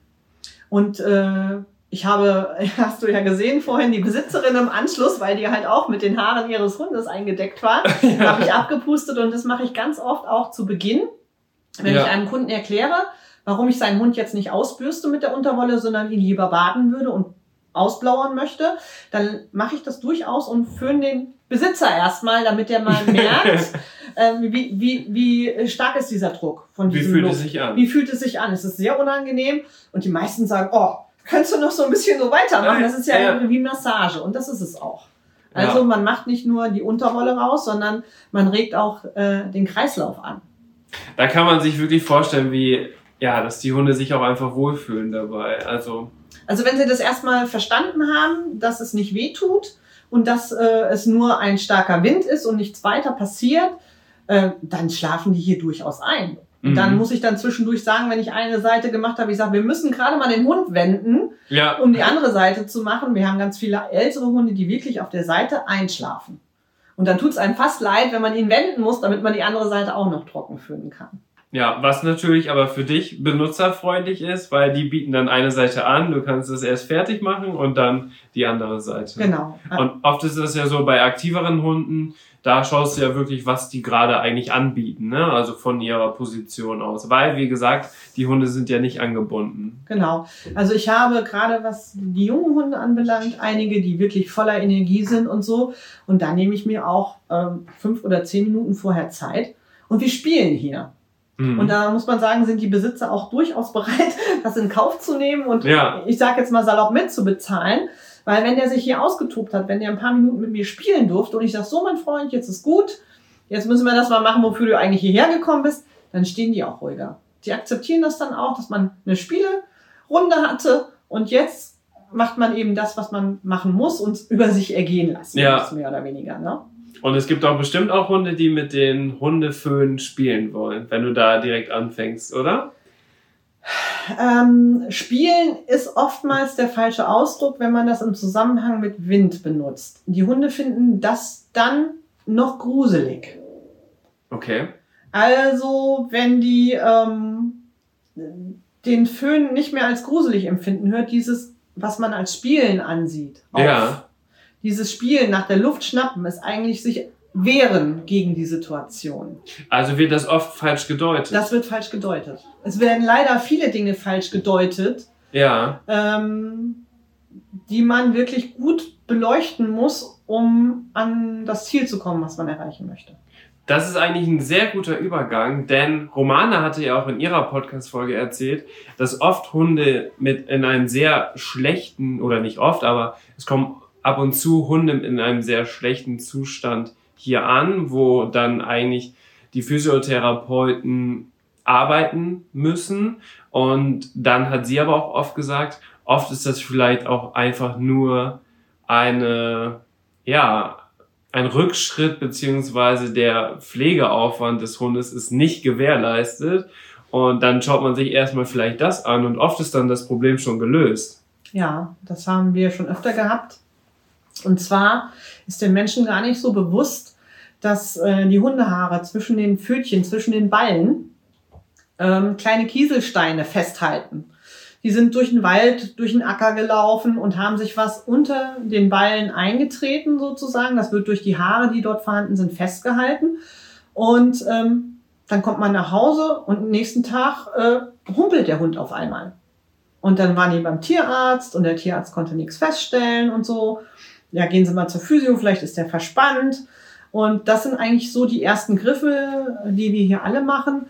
Und äh, ich habe, hast du ja gesehen vorhin, die Besitzerin im Anschluss, weil die halt auch mit den Haaren ihres Hundes eingedeckt war, ja. habe ich abgepustet und das mache ich ganz oft auch zu Beginn, wenn ja. ich einem Kunden erkläre, warum ich seinen Hund jetzt nicht ausbürste mit der Unterwolle, sondern ihn lieber baden würde und ausblauern möchte, dann mache ich das durchaus und föhne den Besitzer erstmal, damit der mal merkt, ähm, wie, wie, wie stark ist dieser Druck von diesem Wie fühlt Luft? es sich an? Wie fühlt es sich an? Es ist sehr unangenehm und die meisten sagen, oh, kannst du noch so ein bisschen so weitermachen? Das ist ja, ja. wie Massage und das ist es auch. Also ja. man macht nicht nur die Unterwolle raus, sondern man regt auch äh, den Kreislauf an. Da kann man sich wirklich vorstellen, wie ja, dass die Hunde sich auch einfach wohlfühlen dabei. Also also wenn sie das erstmal verstanden haben, dass es nicht weh tut und dass äh, es nur ein starker Wind ist und nichts weiter passiert, äh, dann schlafen die hier durchaus ein. Und dann mhm. muss ich dann zwischendurch sagen, wenn ich eine Seite gemacht habe, ich sage, wir müssen gerade mal den Hund wenden, ja. um die andere Seite zu machen. Wir haben ganz viele ältere Hunde, die wirklich auf der Seite einschlafen. Und dann tut es einem fast leid, wenn man ihn wenden muss, damit man die andere Seite auch noch trocken führen kann. Ja, was natürlich aber für dich benutzerfreundlich ist, weil die bieten dann eine Seite an, du kannst es erst fertig machen und dann die andere Seite. Genau. Und oft ist es ja so bei aktiveren Hunden, da schaust du ja wirklich, was die gerade eigentlich anbieten, ne? also von ihrer Position aus. Weil, wie gesagt, die Hunde sind ja nicht angebunden. Genau. Also ich habe gerade, was die jungen Hunde anbelangt, einige, die wirklich voller Energie sind und so. Und da nehme ich mir auch ähm, fünf oder zehn Minuten vorher Zeit. Und wir spielen hier. Mhm. Und da muss man sagen, sind die Besitzer auch durchaus bereit, das in Kauf zu nehmen und ja. ich sage jetzt mal salopp mitzubezahlen. Weil wenn der sich hier ausgetobt hat, wenn der ein paar Minuten mit mir spielen durfte und ich sage, so mein Freund, jetzt ist gut, jetzt müssen wir das mal machen, wofür du eigentlich hierher gekommen bist, dann stehen die auch ruhiger. Die akzeptieren das dann auch, dass man eine Spielerunde hatte und jetzt macht man eben das, was man machen muss und über sich ergehen lassen ja. muss, mehr oder weniger. Ne? Und es gibt auch bestimmt auch Hunde, die mit den Hundeföhn spielen wollen, wenn du da direkt anfängst, oder? Ähm, spielen ist oftmals der falsche Ausdruck, wenn man das im Zusammenhang mit Wind benutzt. Die Hunde finden das dann noch gruselig. Okay. Also, wenn die ähm, den Föhn nicht mehr als gruselig empfinden, hört dieses was man als Spielen ansieht. Auf. Ja. Dieses Spielen nach der Luft schnappen ist eigentlich sich wehren gegen die Situation. Also wird das oft falsch gedeutet. Das wird falsch gedeutet. Es werden leider viele Dinge falsch gedeutet, ja. ähm, die man wirklich gut beleuchten muss, um an das Ziel zu kommen, was man erreichen möchte. Das ist eigentlich ein sehr guter Übergang, denn Romana hatte ja auch in ihrer Podcast-Folge erzählt, dass oft Hunde mit in einem sehr schlechten, oder nicht oft, aber es kommen ab und zu Hunde in einem sehr schlechten Zustand hier an, wo dann eigentlich die Physiotherapeuten arbeiten müssen. Und dann hat sie aber auch oft gesagt, oft ist das vielleicht auch einfach nur eine, ja, ein Rückschritt beziehungsweise der Pflegeaufwand des Hundes ist nicht gewährleistet. Und dann schaut man sich erstmal vielleicht das an und oft ist dann das Problem schon gelöst. Ja, das haben wir schon öfter gehabt. Und zwar ist den Menschen gar nicht so bewusst, dass äh, die Hundehaare zwischen den Pfötchen, zwischen den Ballen ähm, kleine Kieselsteine festhalten. Die sind durch den Wald, durch den Acker gelaufen und haben sich was unter den Ballen eingetreten sozusagen. Das wird durch die Haare, die dort vorhanden sind, festgehalten. Und ähm, dann kommt man nach Hause und am nächsten Tag äh, humpelt der Hund auf einmal. Und dann waren die beim Tierarzt und der Tierarzt konnte nichts feststellen und so ja, gehen Sie mal zur Physio, vielleicht ist der verspannt. Und das sind eigentlich so die ersten Griffe, die wir hier alle machen.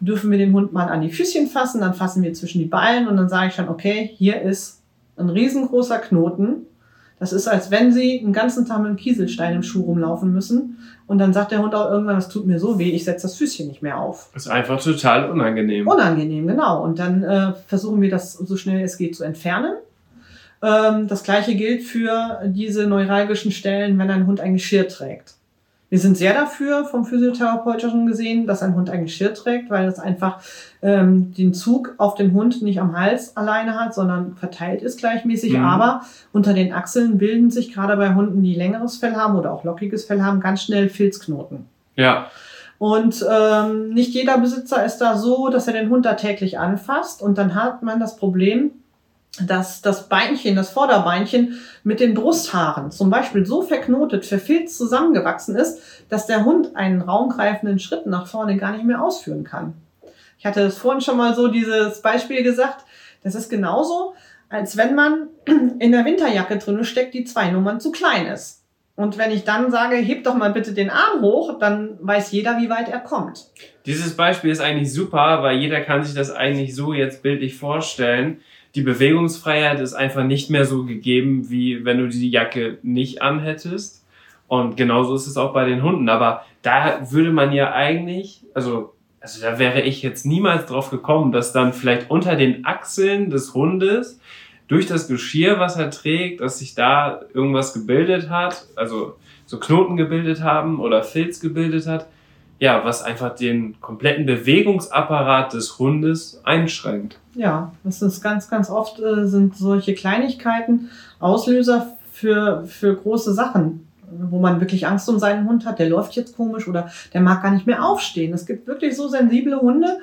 Dürfen wir den Hund mal an die Füßchen fassen, dann fassen wir zwischen die Ballen und dann sage ich schon, okay, hier ist ein riesengroßer Knoten. Das ist, als wenn Sie einen ganzen Tag mit einem Kieselstein im Schuh rumlaufen müssen. Und dann sagt der Hund auch irgendwann, das tut mir so weh, ich setze das Füßchen nicht mehr auf. Das ist einfach total unangenehm. Unangenehm, genau. Und dann äh, versuchen wir das so schnell es geht zu entfernen. Ähm, das gleiche gilt für diese neuralgischen Stellen, wenn ein Hund ein Geschirr trägt. Wir sind sehr dafür, vom Physiotherapeutischen gesehen, dass ein Hund ein Geschirr trägt, weil es einfach ähm, den Zug auf den Hund nicht am Hals alleine hat, sondern verteilt ist gleichmäßig. Mhm. Aber unter den Achseln bilden sich gerade bei Hunden, die längeres Fell haben oder auch lockiges Fell haben, ganz schnell Filzknoten. Ja. Und ähm, nicht jeder Besitzer ist da so, dass er den Hund da täglich anfasst. Und dann hat man das Problem, dass das Beinchen, das Vorderbeinchen mit den Brusthaaren zum Beispiel so verknotet, verfilzt zusammengewachsen ist, dass der Hund einen raumgreifenden Schritt nach vorne gar nicht mehr ausführen kann. Ich hatte das vorhin schon mal so dieses Beispiel gesagt. Das ist genauso, als wenn man in der Winterjacke drinne steckt, die zwei Nummern zu klein ist. Und wenn ich dann sage, heb doch mal bitte den Arm hoch, dann weiß jeder, wie weit er kommt. Dieses Beispiel ist eigentlich super, weil jeder kann sich das eigentlich so jetzt bildlich vorstellen die Bewegungsfreiheit ist einfach nicht mehr so gegeben, wie wenn du die Jacke nicht anhättest. Und genauso ist es auch bei den Hunden. Aber da würde man ja eigentlich, also, also da wäre ich jetzt niemals drauf gekommen, dass dann vielleicht unter den Achseln des Hundes durch das Geschirr, was er trägt, dass sich da irgendwas gebildet hat, also so Knoten gebildet haben oder Filz gebildet hat, ja, was einfach den kompletten Bewegungsapparat des Hundes einschränkt. Ja, das ist ganz, ganz oft äh, sind solche Kleinigkeiten Auslöser für, für große Sachen, wo man wirklich Angst um seinen Hund hat. Der läuft jetzt komisch oder der mag gar nicht mehr aufstehen. Es gibt wirklich so sensible Hunde.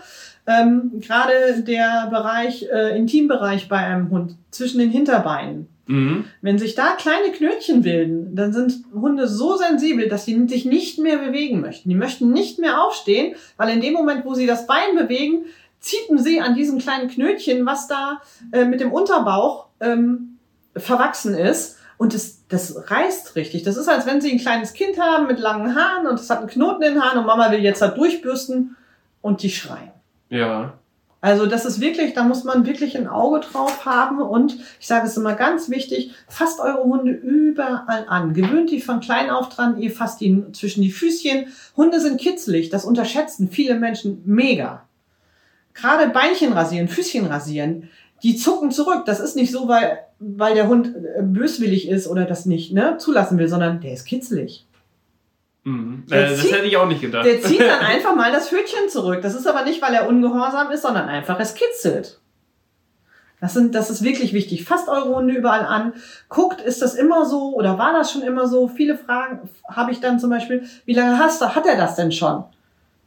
Ähm, Gerade der Bereich, äh, Intimbereich bei einem Hund zwischen den Hinterbeinen Mhm. Wenn sich da kleine Knötchen bilden, dann sind Hunde so sensibel, dass sie sich nicht mehr bewegen möchten. Die möchten nicht mehr aufstehen, weil in dem Moment, wo sie das Bein bewegen, ziepen sie an diesem kleinen Knötchen, was da äh, mit dem Unterbauch ähm, verwachsen ist. Und das, das reißt richtig. Das ist, als wenn sie ein kleines Kind haben mit langen Haaren und es hat einen Knoten in den Haaren und Mama will jetzt da durchbürsten und die schreien. Ja. Also das ist wirklich, da muss man wirklich ein Auge drauf haben und ich sage es immer ganz wichtig, fasst eure Hunde überall an. Gewöhnt die von klein auf dran, ihr fasst ihn zwischen die Füßchen. Hunde sind kitzlig, das unterschätzen viele Menschen mega. Gerade Beinchen rasieren, Füßchen rasieren, die zucken zurück. Das ist nicht so, weil, weil der Hund äh, böswillig ist oder das nicht ne, zulassen will, sondern der ist kitzlig. Mhm. Äh, das zieht, hätte ich auch nicht gedacht. Der zieht dann einfach mal das Pfötchen zurück. Das ist aber nicht, weil er ungehorsam ist, sondern einfach, es kitzelt. Das, sind, das ist wirklich wichtig. Fasst eure Hunde überall an. Guckt, ist das immer so oder war das schon immer so? Viele Fragen habe ich dann zum Beispiel, wie lange hast du, hat er das denn schon?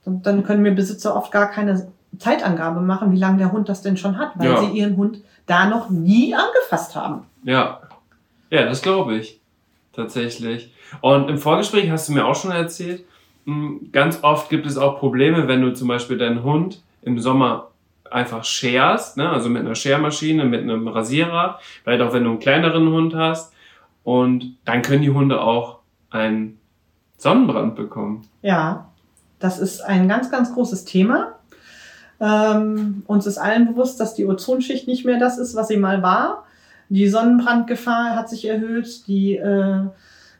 Und dann können mir Besitzer oft gar keine Zeitangabe machen, wie lange der Hund das denn schon hat, weil Ja. sie ihren Hund da noch nie angefasst haben. Ja. Ja, das glaube ich. Tatsächlich. Und im Vorgespräch hast du mir auch schon erzählt, mh, ganz oft gibt es auch Probleme, wenn du zum Beispiel deinen Hund im Sommer einfach scherst, ne? also mit einer Schermaschine, mit einem Rasierer, vielleicht auch wenn du einen kleineren Hund hast. Und dann können die Hunde auch einen Sonnenbrand bekommen. Ja, das ist ein ganz, ganz großes Thema. Ähm, uns ist allen bewusst, dass die Ozonschicht nicht mehr das ist, was sie mal war. Die Sonnenbrandgefahr hat sich erhöht, die äh,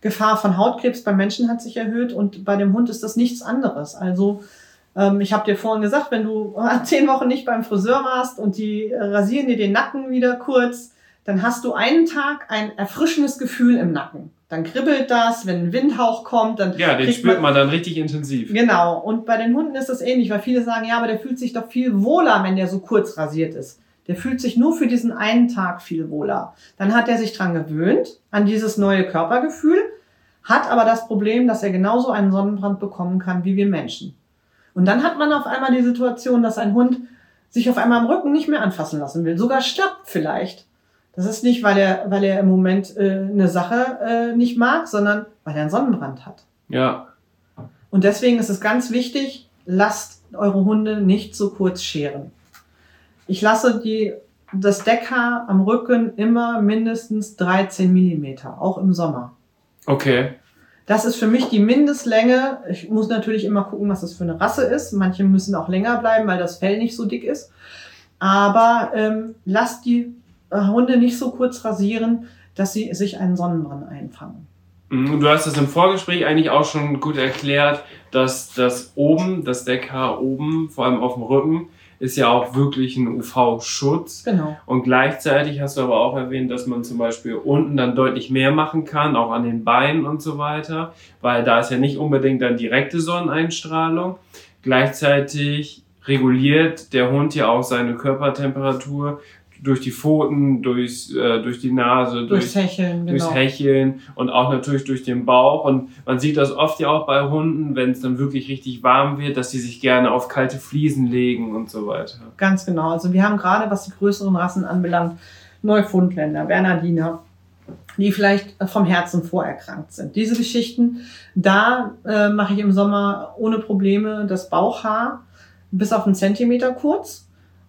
Gefahr von Hautkrebs beim Menschen hat sich erhöht und bei dem Hund ist das nichts anderes. Also ähm, ich habe dir vorhin gesagt, wenn du zehn Wochen nicht beim Friseur warst und die äh, rasieren dir den Nacken wieder kurz, dann hast du einen Tag ein erfrischendes Gefühl im Nacken. Dann kribbelt das, wenn ein Windhauch kommt, dann Ja, den spürt man dann richtig intensiv. Genau. Und bei den Hunden ist das ähnlich, weil viele sagen, ja, aber der fühlt sich doch viel wohler, wenn der so kurz rasiert ist. Der fühlt sich nur für diesen einen Tag viel wohler. Dann hat er sich dran gewöhnt, an dieses neue Körpergefühl, hat aber das Problem, dass er genauso einen Sonnenbrand bekommen kann wie wir Menschen. Und dann hat man auf einmal die Situation, dass ein Hund sich auf einmal am Rücken nicht mehr anfassen lassen will, sogar stirbt vielleicht. Das ist nicht, weil er, weil er im Moment äh, eine Sache äh, nicht mag, sondern weil er einen Sonnenbrand hat. Ja, Und deswegen ist es ganz wichtig, lasst eure Hunde nicht so kurz scheren. Ich lasse die, das Deckhaar am Rücken immer mindestens 13 Millimeter, auch im Sommer. okay. Das ist für mich die Mindestlänge. Ich muss natürlich immer gucken, was das für eine Rasse ist. Manche müssen auch länger bleiben, weil das Fell nicht so dick ist. Aber ähm, lasst die Hunde nicht so kurz rasieren, dass sie sich einen Sonnenbrand einfangen. Mhm, Du hast es im Vorgespräch eigentlich auch schon gut erklärt, dass das oben, das Deckhaar oben, vor allem auf dem Rücken, ist ja auch wirklich ein UV-Schutz. Genau. Und gleichzeitig hast du aber auch erwähnt, dass man zum Beispiel unten dann deutlich mehr machen kann, auch an den Beinen und so weiter, weil da ist ja nicht unbedingt dann direkte Sonneneinstrahlung. Gleichzeitig reguliert der Hund ja auch seine Körpertemperatur durch die Pfoten, durchs, äh, durch die Nase, Durchs durch, Hecheln, genau. durchs Hecheln und auch natürlich durch den Bauch. Und man sieht das oft ja auch bei Hunden, wenn es dann wirklich richtig warm wird, dass sie sich gerne auf kalte Fliesen legen und so weiter. Ganz genau. Also wir haben gerade, was die größeren Rassen anbelangt, Neufundländer, Bernardiner, die vielleicht vom Herzen vorerkrankt sind. Diese Geschichten, da äh, mache ich im Sommer ohne Probleme das Bauchhaar bis auf einen Zentimeter kurz.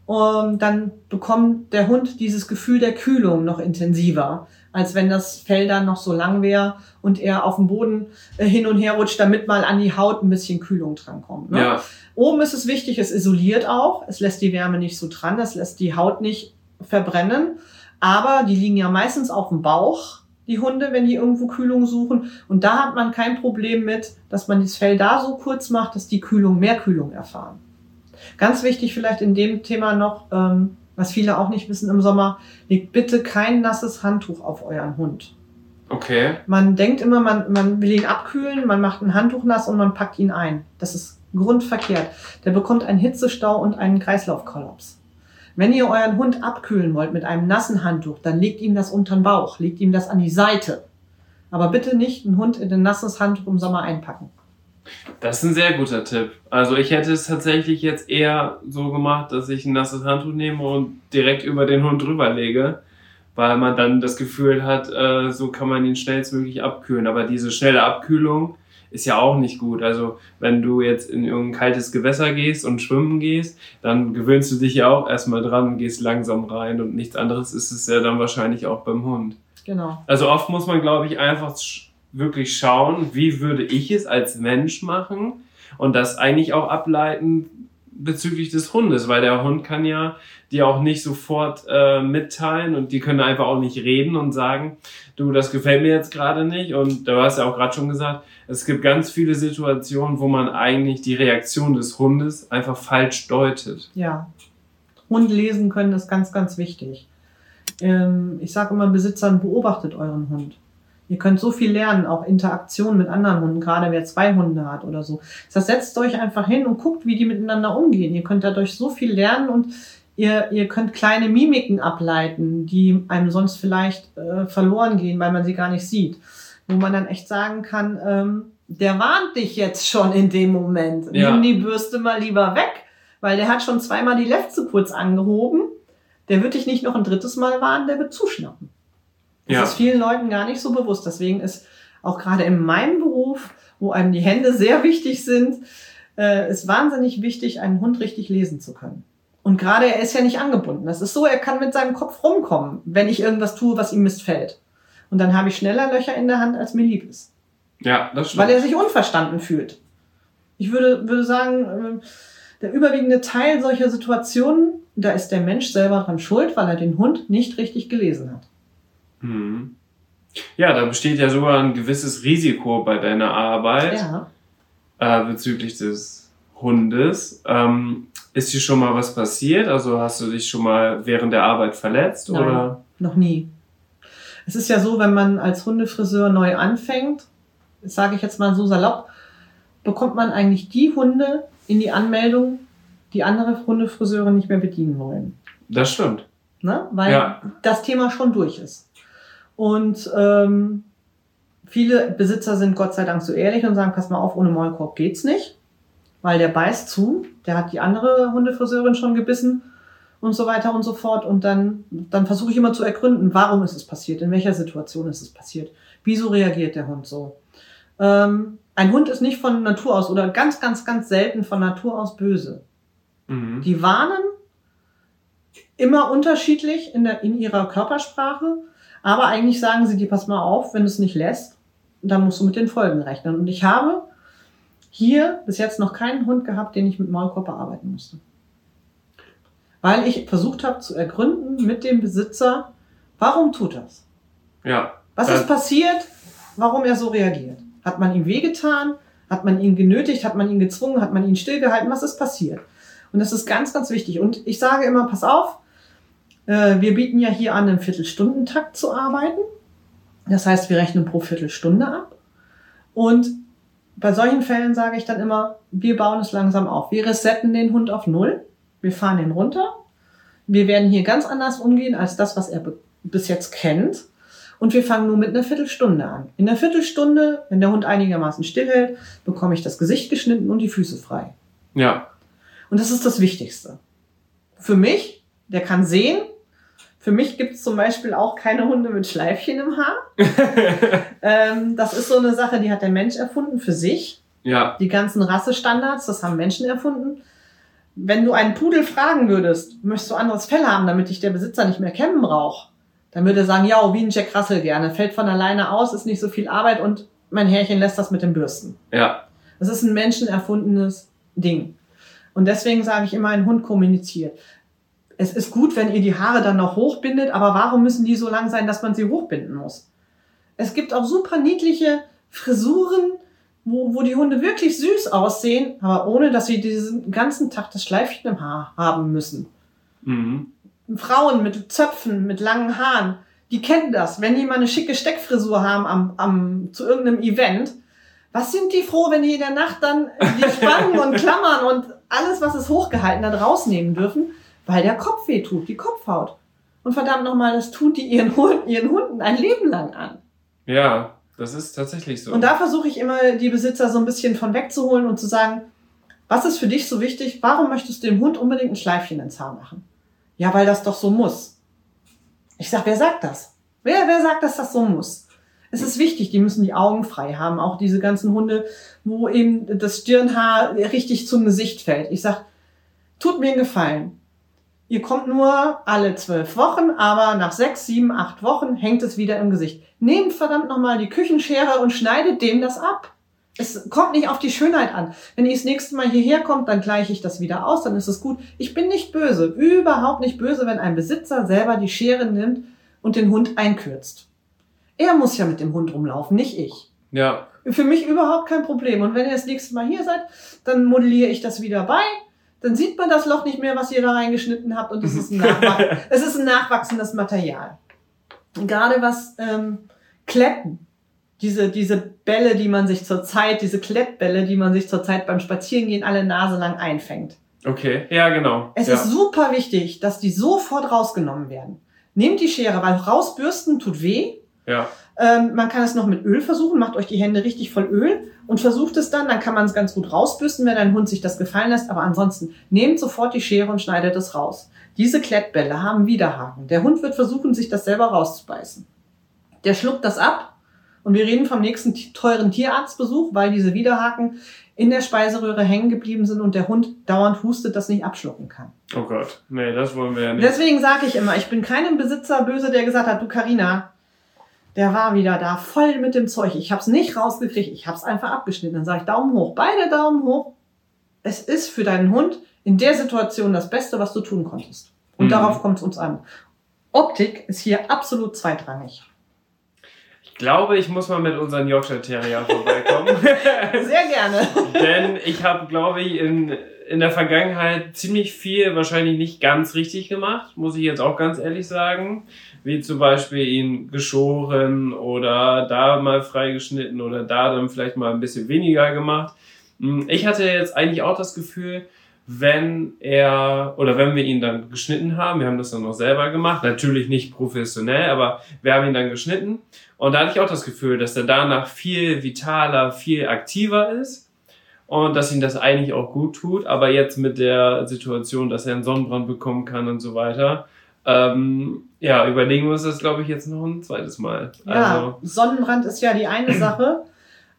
Und dann bekommt der Hund dieses Gefühl der Kühlung noch intensiver, als wenn das Fell dann noch so lang wäre und er auf dem Boden äh, hin und her rutscht, damit mal an die Haut ein bisschen Kühlung drankommt. Ne? Ja, Oben ist es wichtig, es isoliert auch. Es lässt die Wärme nicht so dran, es lässt die Haut nicht verbrennen. Aber die liegen ja meistens auf dem Bauch, die Hunde, wenn die irgendwo Kühlung suchen. Und da hat man kein Problem mit, dass man das Fell da so kurz macht, dass die Kühlung mehr Kühlung erfahren. Ganz wichtig vielleicht in dem Thema noch, ähm, was viele auch nicht wissen im Sommer, legt bitte kein nasses Handtuch auf euren Hund. okay. Man denkt immer, man, man will ihn abkühlen, man macht ein Handtuch nass und man packt ihn ein. Das ist grundverkehrt. Der bekommt einen Hitzestau und einen Kreislaufkollaps. Wenn ihr euren Hund abkühlen wollt mit einem nassen Handtuch, dann legt ihm das unter den Bauch, legt ihm das an die Seite. Aber bitte nicht einen Hund in ein nasses Handtuch im Sommer einpacken. Das ist ein sehr guter Tipp. Also ich hätte es tatsächlich jetzt eher so gemacht, dass ich ein nasses Handtuch nehme und direkt über den Hund drüber lege, weil man dann das Gefühl hat, äh, so kann man ihn schnellstmöglich abkühlen. Aber diese schnelle Abkühlung ist ja auch nicht gut. Also wenn du jetzt in irgendein kaltes Gewässer gehst und schwimmen gehst, dann gewöhnst du dich ja auch erstmal dran und gehst langsam rein und nichts anderes ist es ja dann wahrscheinlich auch beim Hund. Genau. Also oft muss man, glaube ich, einfach wirklich schauen, wie würde ich es als Mensch machen und das eigentlich auch ableiten bezüglich des Hundes, weil der Hund kann ja dir auch nicht sofort äh, mitteilen und die können einfach auch nicht reden und sagen, du, das gefällt mir jetzt gerade nicht und du hast ja auch gerade schon gesagt, es gibt ganz viele Situationen, wo man eigentlich die Reaktion des Hundes einfach falsch deutet. Ja. Hund lesen können ist ganz, ganz wichtig. Ähm, ich sage immer Besitzern, beobachtet euren Hund. Ihr könnt so viel lernen, auch Interaktion mit anderen Hunden, gerade wer zwei Hunde hat oder so. Das setzt euch einfach hin und guckt, wie die miteinander umgehen. Ihr könnt dadurch so viel lernen und ihr, ihr könnt kleine Mimiken ableiten, die einem sonst vielleicht äh, verloren gehen, weil man sie gar nicht sieht. Wo man dann echt sagen kann, ähm, der warnt dich jetzt schon in dem Moment. Ja. Nimm die Bürste mal lieber weg, weil der hat schon zweimal die Left zu kurz angehoben. Der wird dich nicht noch ein drittes Mal warnen, der wird zuschnappen. Das Ja. ist vielen Leuten gar nicht so bewusst. Deswegen ist auch gerade in meinem Beruf, wo einem die Hände sehr wichtig sind, äh, ist wahnsinnig wichtig, einen Hund richtig lesen zu können. Und gerade er ist ja nicht angebunden. Das ist so, er kann mit seinem Kopf rumkommen, wenn ich irgendwas tue, was ihm missfällt. Und dann habe ich schneller Löcher in der Hand, als mir lieb ist. Ja, das stimmt. Weil er sich unverstanden fühlt. Ich würde, würde sagen, äh, der überwiegende Teil solcher Situationen, da ist der Mensch selber dran schuld, weil er den Hund nicht richtig gelesen hat. Mhm. Ja, da besteht ja sogar ein gewisses Risiko bei deiner Arbeit Ja. äh, bezüglich des Hundes. Ähm, ist dir schon mal was passiert? Also hast du dich schon mal während der Arbeit verletzt? Nein. Oder? Noch nie. Es ist ja so, wenn man als Hundefriseur neu anfängt, sage ich jetzt mal so salopp, bekommt man eigentlich die Hunde in die Anmeldung, die andere Hundefriseure nicht mehr bedienen wollen. Das stimmt. Ne? Weil Ja. das Thema schon durch ist. Und ähm, viele Besitzer sind Gott sei Dank so ehrlich und sagen, pass mal auf, ohne Maulkorb geht's nicht. Weil der beißt zu, der hat die andere Hundefriseurin schon gebissen und so weiter und so fort. Und dann, dann versuche ich immer zu ergründen, warum ist es passiert, in welcher Situation ist es passiert, wieso reagiert der Hund so. Ähm, ein Hund ist nicht von Natur aus oder ganz, ganz, ganz selten von Natur aus böse. Mhm. Die warnen immer unterschiedlich in, der, in ihrer Körpersprache, aber eigentlich sagen sie dir, pass mal auf, wenn du es nicht lässt, dann musst du mit den Folgen rechnen. Und ich habe hier bis jetzt noch keinen Hund gehabt, den ich mit Maulkorb bearbeiten musste. Weil ich versucht habe zu ergründen mit dem Besitzer, warum tut das? Ja. Was Äh, ist passiert? Warum er so reagiert? Hat man ihm wehgetan? Hat man ihn genötigt? Hat man ihn gezwungen? Hat man ihn stillgehalten? Was ist passiert? Und das ist ganz, ganz wichtig. Und ich sage immer, pass auf, äh, wir bieten ja hier an, im Viertelstundentakt zu arbeiten. Das heißt, wir rechnen pro Viertelstunde ab. Und bei solchen Fällen sage ich dann immer, wir bauen es langsam auf. Wir resetten den Hund auf Null. Wir fahren ihn runter. Wir werden hier ganz anders umgehen als das, was er bis jetzt kennt. Und wir fangen nur mit einer Viertelstunde an. In der Viertelstunde, wenn der Hund einigermaßen stillhält, bekomme ich das Gesicht geschnitten und die Füße frei. Ja. Und das ist das Wichtigste. Für mich, der kann sehen. Für mich gibt es zum Beispiel auch keine Hunde mit Schleifchen im Haar. ähm, das ist so eine Sache, die hat der Mensch erfunden für sich. Ja. Die ganzen Rassestandards, das haben Menschen erfunden. Wenn du einen Pudel fragen würdest, möchtest du anderes Fell haben, damit dich der Besitzer nicht mehr kämmen braucht, dann würde er sagen, ja, wie ein Jack Russell gerne, fällt von alleine aus, ist nicht so viel Arbeit und mein Herrchen lässt das mit den Bürsten. Ja. Das ist ein menschenerfundenes Ding. Und deswegen sage ich immer, ein Hund kommuniziert. Es ist gut, wenn ihr die Haare dann noch hochbindet, aber warum müssen die so lang sein, dass man sie hochbinden muss? Es gibt auch super niedliche Frisuren, wo, wo die Hunde wirklich süß aussehen, aber ohne, dass sie diesen ganzen Tag das Schleifchen im Haar haben müssen. Mhm. Frauen mit Zöpfen, mit langen Haaren, die kennen das. Wenn die mal eine schicke Steckfrisur haben am, am, zu irgendeinem Event, was sind die froh, wenn die in der Nacht dann die Spangen und Klammern und alles, was ist hochgehalten, dann rausnehmen dürfen, weil der Kopf weh tut, die Kopfhaut. Und verdammt nochmal, das tut die ihren, Hund, ihren Hunden ein Leben lang an. Ja. Das ist tatsächlich so. Und da versuche ich immer, die Besitzer so ein bisschen von wegzuholen und zu sagen, was ist für dich so wichtig? Warum möchtest du dem Hund unbedingt ein Schleifchen ins Haar machen? Ja, weil das doch so muss. Ich sag, wer sagt das? Wer, wer sagt, dass das so muss? Es ist wichtig, die müssen die Augen frei haben. Auch diese ganzen Hunde, wo eben das Stirnhaar richtig zum Gesicht fällt. Ich sag, tut mir einen Gefallen. Ihr kommt nur alle zwölf Wochen, aber nach sechs, sieben, acht Wochen hängt es wieder im Gesicht. Nehmt verdammt nochmal die Küchenschere und schneidet dem das ab. Es kommt nicht auf die Schönheit an. Wenn ihr das nächste Mal hierher kommt, dann gleiche ich das wieder aus, dann ist es gut. Ich bin nicht böse, überhaupt nicht böse, wenn ein Besitzer selber die Schere nimmt und den Hund einkürzt. Er muss ja mit dem Hund rumlaufen, nicht ich. ja. Für mich überhaupt kein Problem. Und wenn ihr das nächste Mal hier seid, dann modelliere ich das wieder bei. Dann sieht man das Loch nicht mehr, was ihr da reingeschnitten habt. Und es ist ein, Nachwach es ist ein nachwachsendes Material. Und gerade was ähm, Kletten, diese, diese Bälle, die man sich zurzeit, diese Klettbälle, die man sich zurzeit beim Spazierengehen alle Nase lang einfängt. Okay. Ja, genau. Es ja. ist super wichtig, dass die sofort rausgenommen werden. Nehmt die Schere, weil rausbürsten tut weh. ja. Ähm, man kann es noch mit Öl versuchen, macht euch die Hände richtig voll Öl und versucht es dann, dann kann man es ganz gut rausbürsten, wenn dein Hund sich das gefallen lässt. Aber ansonsten nehmt sofort die Schere und schneidet es raus. Diese Klettbälle haben Widerhaken. Der Hund wird versuchen, sich das selber rauszubeißen. Der schluckt das ab und wir reden vom nächsten teuren Tierarztbesuch, weil diese Widerhaken in der Speiseröhre hängen geblieben sind und der Hund dauernd hustet, das nicht abschlucken kann. Oh Gott, nee, das wollen wir ja nicht. Deswegen sage ich immer, ich bin keinem Besitzer böse, der gesagt hat, du Karina, der war wieder da voll mit dem Zeug. Ich habe es nicht rausgekriegt, ich habe es einfach abgeschnitten. Dann sage ich Daumen hoch, beide Daumen hoch. Es ist für deinen Hund in der Situation das Beste, was du tun konntest. Und mhm. darauf kommt es uns an. Optik ist hier absolut zweitrangig. Ich glaube, ich muss mal mit unseren Yorkshire Terrier vorbeikommen. Sehr gerne. Denn ich habe, glaube ich, in, in der Vergangenheit ziemlich viel wahrscheinlich nicht ganz richtig gemacht, muss ich jetzt auch ganz ehrlich sagen. Wie zum Beispiel ihn geschoren oder da mal freigeschnitten oder da dann vielleicht mal ein bisschen weniger gemacht. Hm, ich hatte jetzt eigentlich auch das Gefühl, wenn er oder wenn wir ihn dann geschnitten haben, wir haben das dann noch selber gemacht, natürlich nicht professionell, aber wir haben ihn dann geschnitten und da hatte ich auch das Gefühl, dass er danach viel vitaler, viel aktiver ist und dass ihm das eigentlich auch gut tut, aber jetzt mit der Situation, dass er einen Sonnenbrand bekommen kann und so weiter, ähm, ja, überlegen wir uns das, glaube ich, jetzt noch ein zweites Mal. Ja, also, Sonnenbrand ist ja die eine Sache.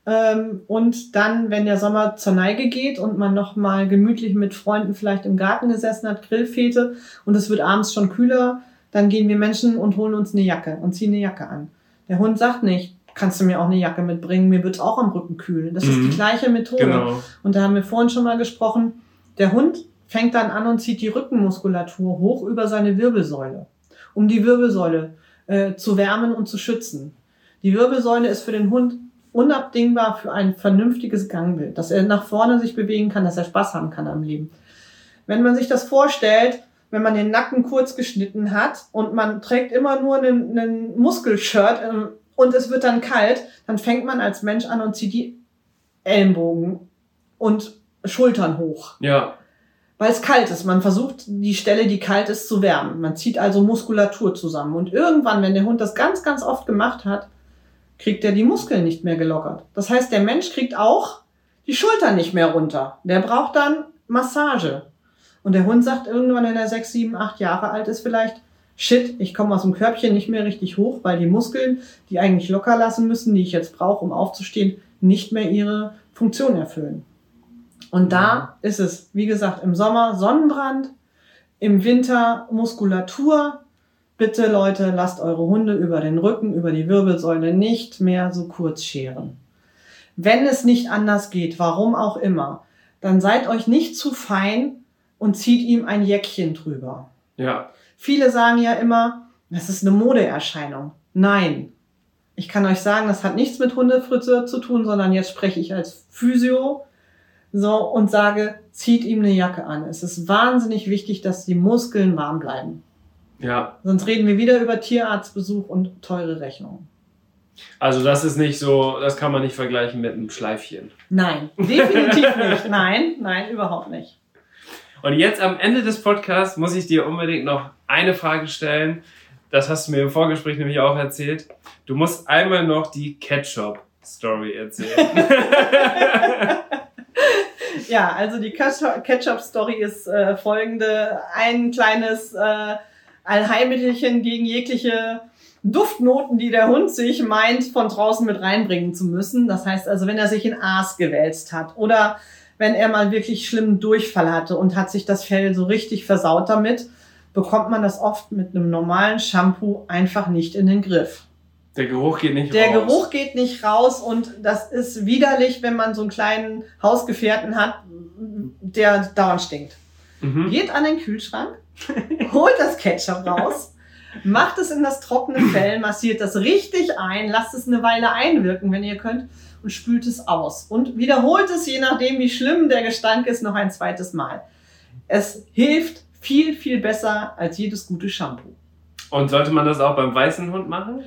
Ähm, und dann, wenn der Sommer zur Neige geht und man noch mal gemütlich mit Freunden vielleicht im Garten gesessen hat, Grillfete und es wird abends schon kühler, dann gehen wir Menschen und holen uns eine Jacke und ziehen eine Jacke an. Der Hund sagt nicht, kannst du mir auch eine Jacke mitbringen, mir wird's auch am Rücken kühl. Das mhm. ist die mhm. gleiche Methode. Genau. Und da haben wir vorhin schon mal gesprochen, der Hund fängt dann an und zieht die Rückenmuskulatur hoch über seine Wirbelsäule, um die Wirbelsäule äh, zu wärmen und zu schützen. Die Wirbelsäule ist für den Hund unabdingbar für ein vernünftiges Gangbild, dass er nach vorne sich bewegen kann, dass er Spaß haben kann am Leben. Wenn man sich das vorstellt, wenn man den Nacken kurz geschnitten hat und man trägt immer nur einen, einen Muskelshirt ähm, und es wird dann kalt, dann fängt man als Mensch an und zieht die Ellenbogen und Schultern hoch. Ja. Weil es kalt ist. Man versucht, die Stelle, die kalt ist, zu wärmen. Man zieht also Muskulatur zusammen. Und irgendwann, wenn der Hund das ganz, ganz oft gemacht hat, kriegt er die Muskeln nicht mehr gelockert. Das heißt, der Mensch kriegt auch die Schultern nicht mehr runter. Der braucht dann Massage. Und der Hund sagt irgendwann, wenn er sechs, sieben, acht Jahre alt ist, vielleicht, shit, ich komme aus dem Körbchen nicht mehr richtig hoch, weil die Muskeln, die eigentlich locker lassen müssen, die ich jetzt brauche, um aufzustehen, nicht mehr ihre Funktion erfüllen. Und da ist es, wie gesagt, im Sommer Sonnenbrand, im Winter Muskulatur, Bitte Leute, lasst eure Hunde über den Rücken, über die Wirbelsäule nicht mehr so kurz scheren. Wenn es nicht anders geht, warum auch immer, dann seid euch nicht zu fein und zieht ihm ein Jäckchen drüber. Ja. Viele sagen ja immer, das ist eine Modeerscheinung. Nein. Ich kann euch sagen, das hat nichts mit Hundefritze zu tun, sondern jetzt spreche ich als Physio so und sage, zieht ihm eine Jacke an. Es ist wahnsinnig wichtig, dass die Muskeln warm bleiben. Ja. Sonst reden wir wieder über Tierarztbesuch und teure Rechnungen. Also das ist nicht so, das kann man nicht vergleichen mit einem Schleifchen. Nein, definitiv nicht. Nein, nein, überhaupt nicht. Und jetzt am Ende des Podcasts muss ich dir unbedingt noch eine Frage stellen. Das hast du mir im Vorgespräch nämlich auch erzählt. Du musst einmal noch die Ketchup-Story erzählen. ja, also die Ketchup-Story ist äh, folgende. Ein kleines... Äh, Allheilmittelchen gegen jegliche Duftnoten, die der Hund sich meint, von draußen mit reinbringen zu müssen. Das heißt also, wenn er sich in Aas gewälzt hat oder wenn er mal wirklich schlimmen Durchfall hatte und hat sich das Fell so richtig versaut damit, bekommt man das oft mit einem normalen Shampoo einfach nicht in den Griff. Der Geruch geht nicht der raus. Der Geruch geht nicht raus und das ist widerlich, wenn man so einen kleinen Hausgefährten hat, der dauernd stinkt. Mhm. Geht an den Kühlschrank, holt das Ketchup raus, macht es in das trockene Fell, massiert das richtig ein, lasst es eine Weile einwirken, wenn ihr könnt, und spült es aus. Und wiederholt es, je nachdem, wie schlimm der Gestank ist, noch ein zweites Mal. Es hilft viel, viel besser als jedes gute Shampoo. Und sollte man das auch beim weißen Hund machen?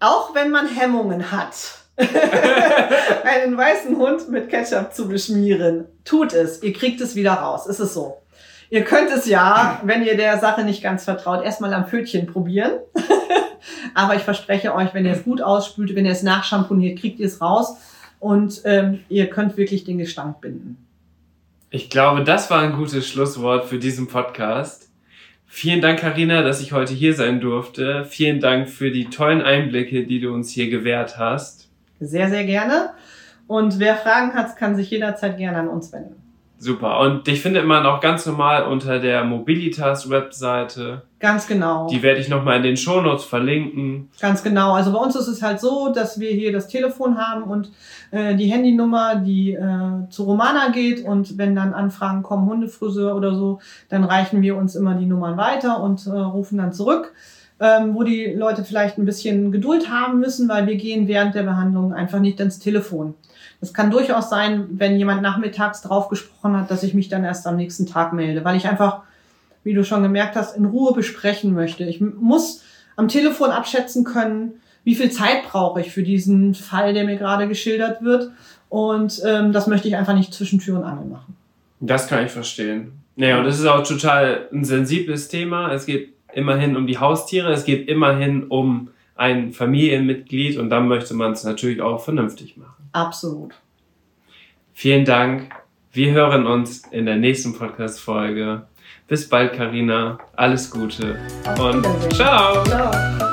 Auch wenn man Hemmungen hat. einen weißen Hund mit Ketchup zu beschmieren. Tut es. Ihr kriegt es wieder raus. Ist es so? Ihr könnt es ja, wenn ihr der Sache nicht ganz vertraut, erstmal am Pfötchen probieren. Aber ich verspreche euch, wenn ihr es gut ausspült, wenn ihr es nachschamponiert, kriegt ihr es raus und ähm, ihr könnt wirklich den Gestank binden. Ich glaube, das war ein gutes Schlusswort für diesen Podcast. Vielen Dank, Karina, dass ich heute hier sein durfte. Vielen Dank für die tollen Einblicke, die du uns hier gewährt hast. Sehr, sehr gerne. Und wer Fragen hat, kann sich jederzeit gerne an uns wenden. Super. Und dich findet man auch ganz normal unter der Mobilitas-Webseite. Ganz genau. Die werde ich nochmal in den Shownotes verlinken. Ganz genau. Also bei uns ist es halt so, dass wir hier das Telefon haben und äh, die Handynummer, die äh, zu Romana geht. Und wenn dann Anfragen kommen, Hundefriseur oder so, dann reichen wir uns immer die Nummern weiter und äh, rufen dann zurück. Ähm, wo die Leute vielleicht ein bisschen Geduld haben müssen, weil wir gehen während der Behandlung einfach nicht ins Telefon. Es kann durchaus sein, wenn jemand nachmittags drauf gesprochen hat, dass ich mich dann erst am nächsten Tag melde, weil ich einfach, wie du schon gemerkt hast, in Ruhe besprechen möchte. Ich muss am Telefon abschätzen können, wie viel Zeit brauche ich für diesen Fall, der mir gerade geschildert wird. Und ähm, das möchte ich einfach nicht zwischen Tür und Angel machen. Das kann ich verstehen. Naja, und das ist auch total ein sensibles Thema. Es geht immerhin um die Haustiere, es geht immerhin um ein Familienmitglied und dann möchte man es natürlich auch vernünftig machen. Absolut. Vielen Dank. Wir hören uns in der nächsten Podcast-Folge. Bis bald, Karina. Alles Gute. und ciao. ciao.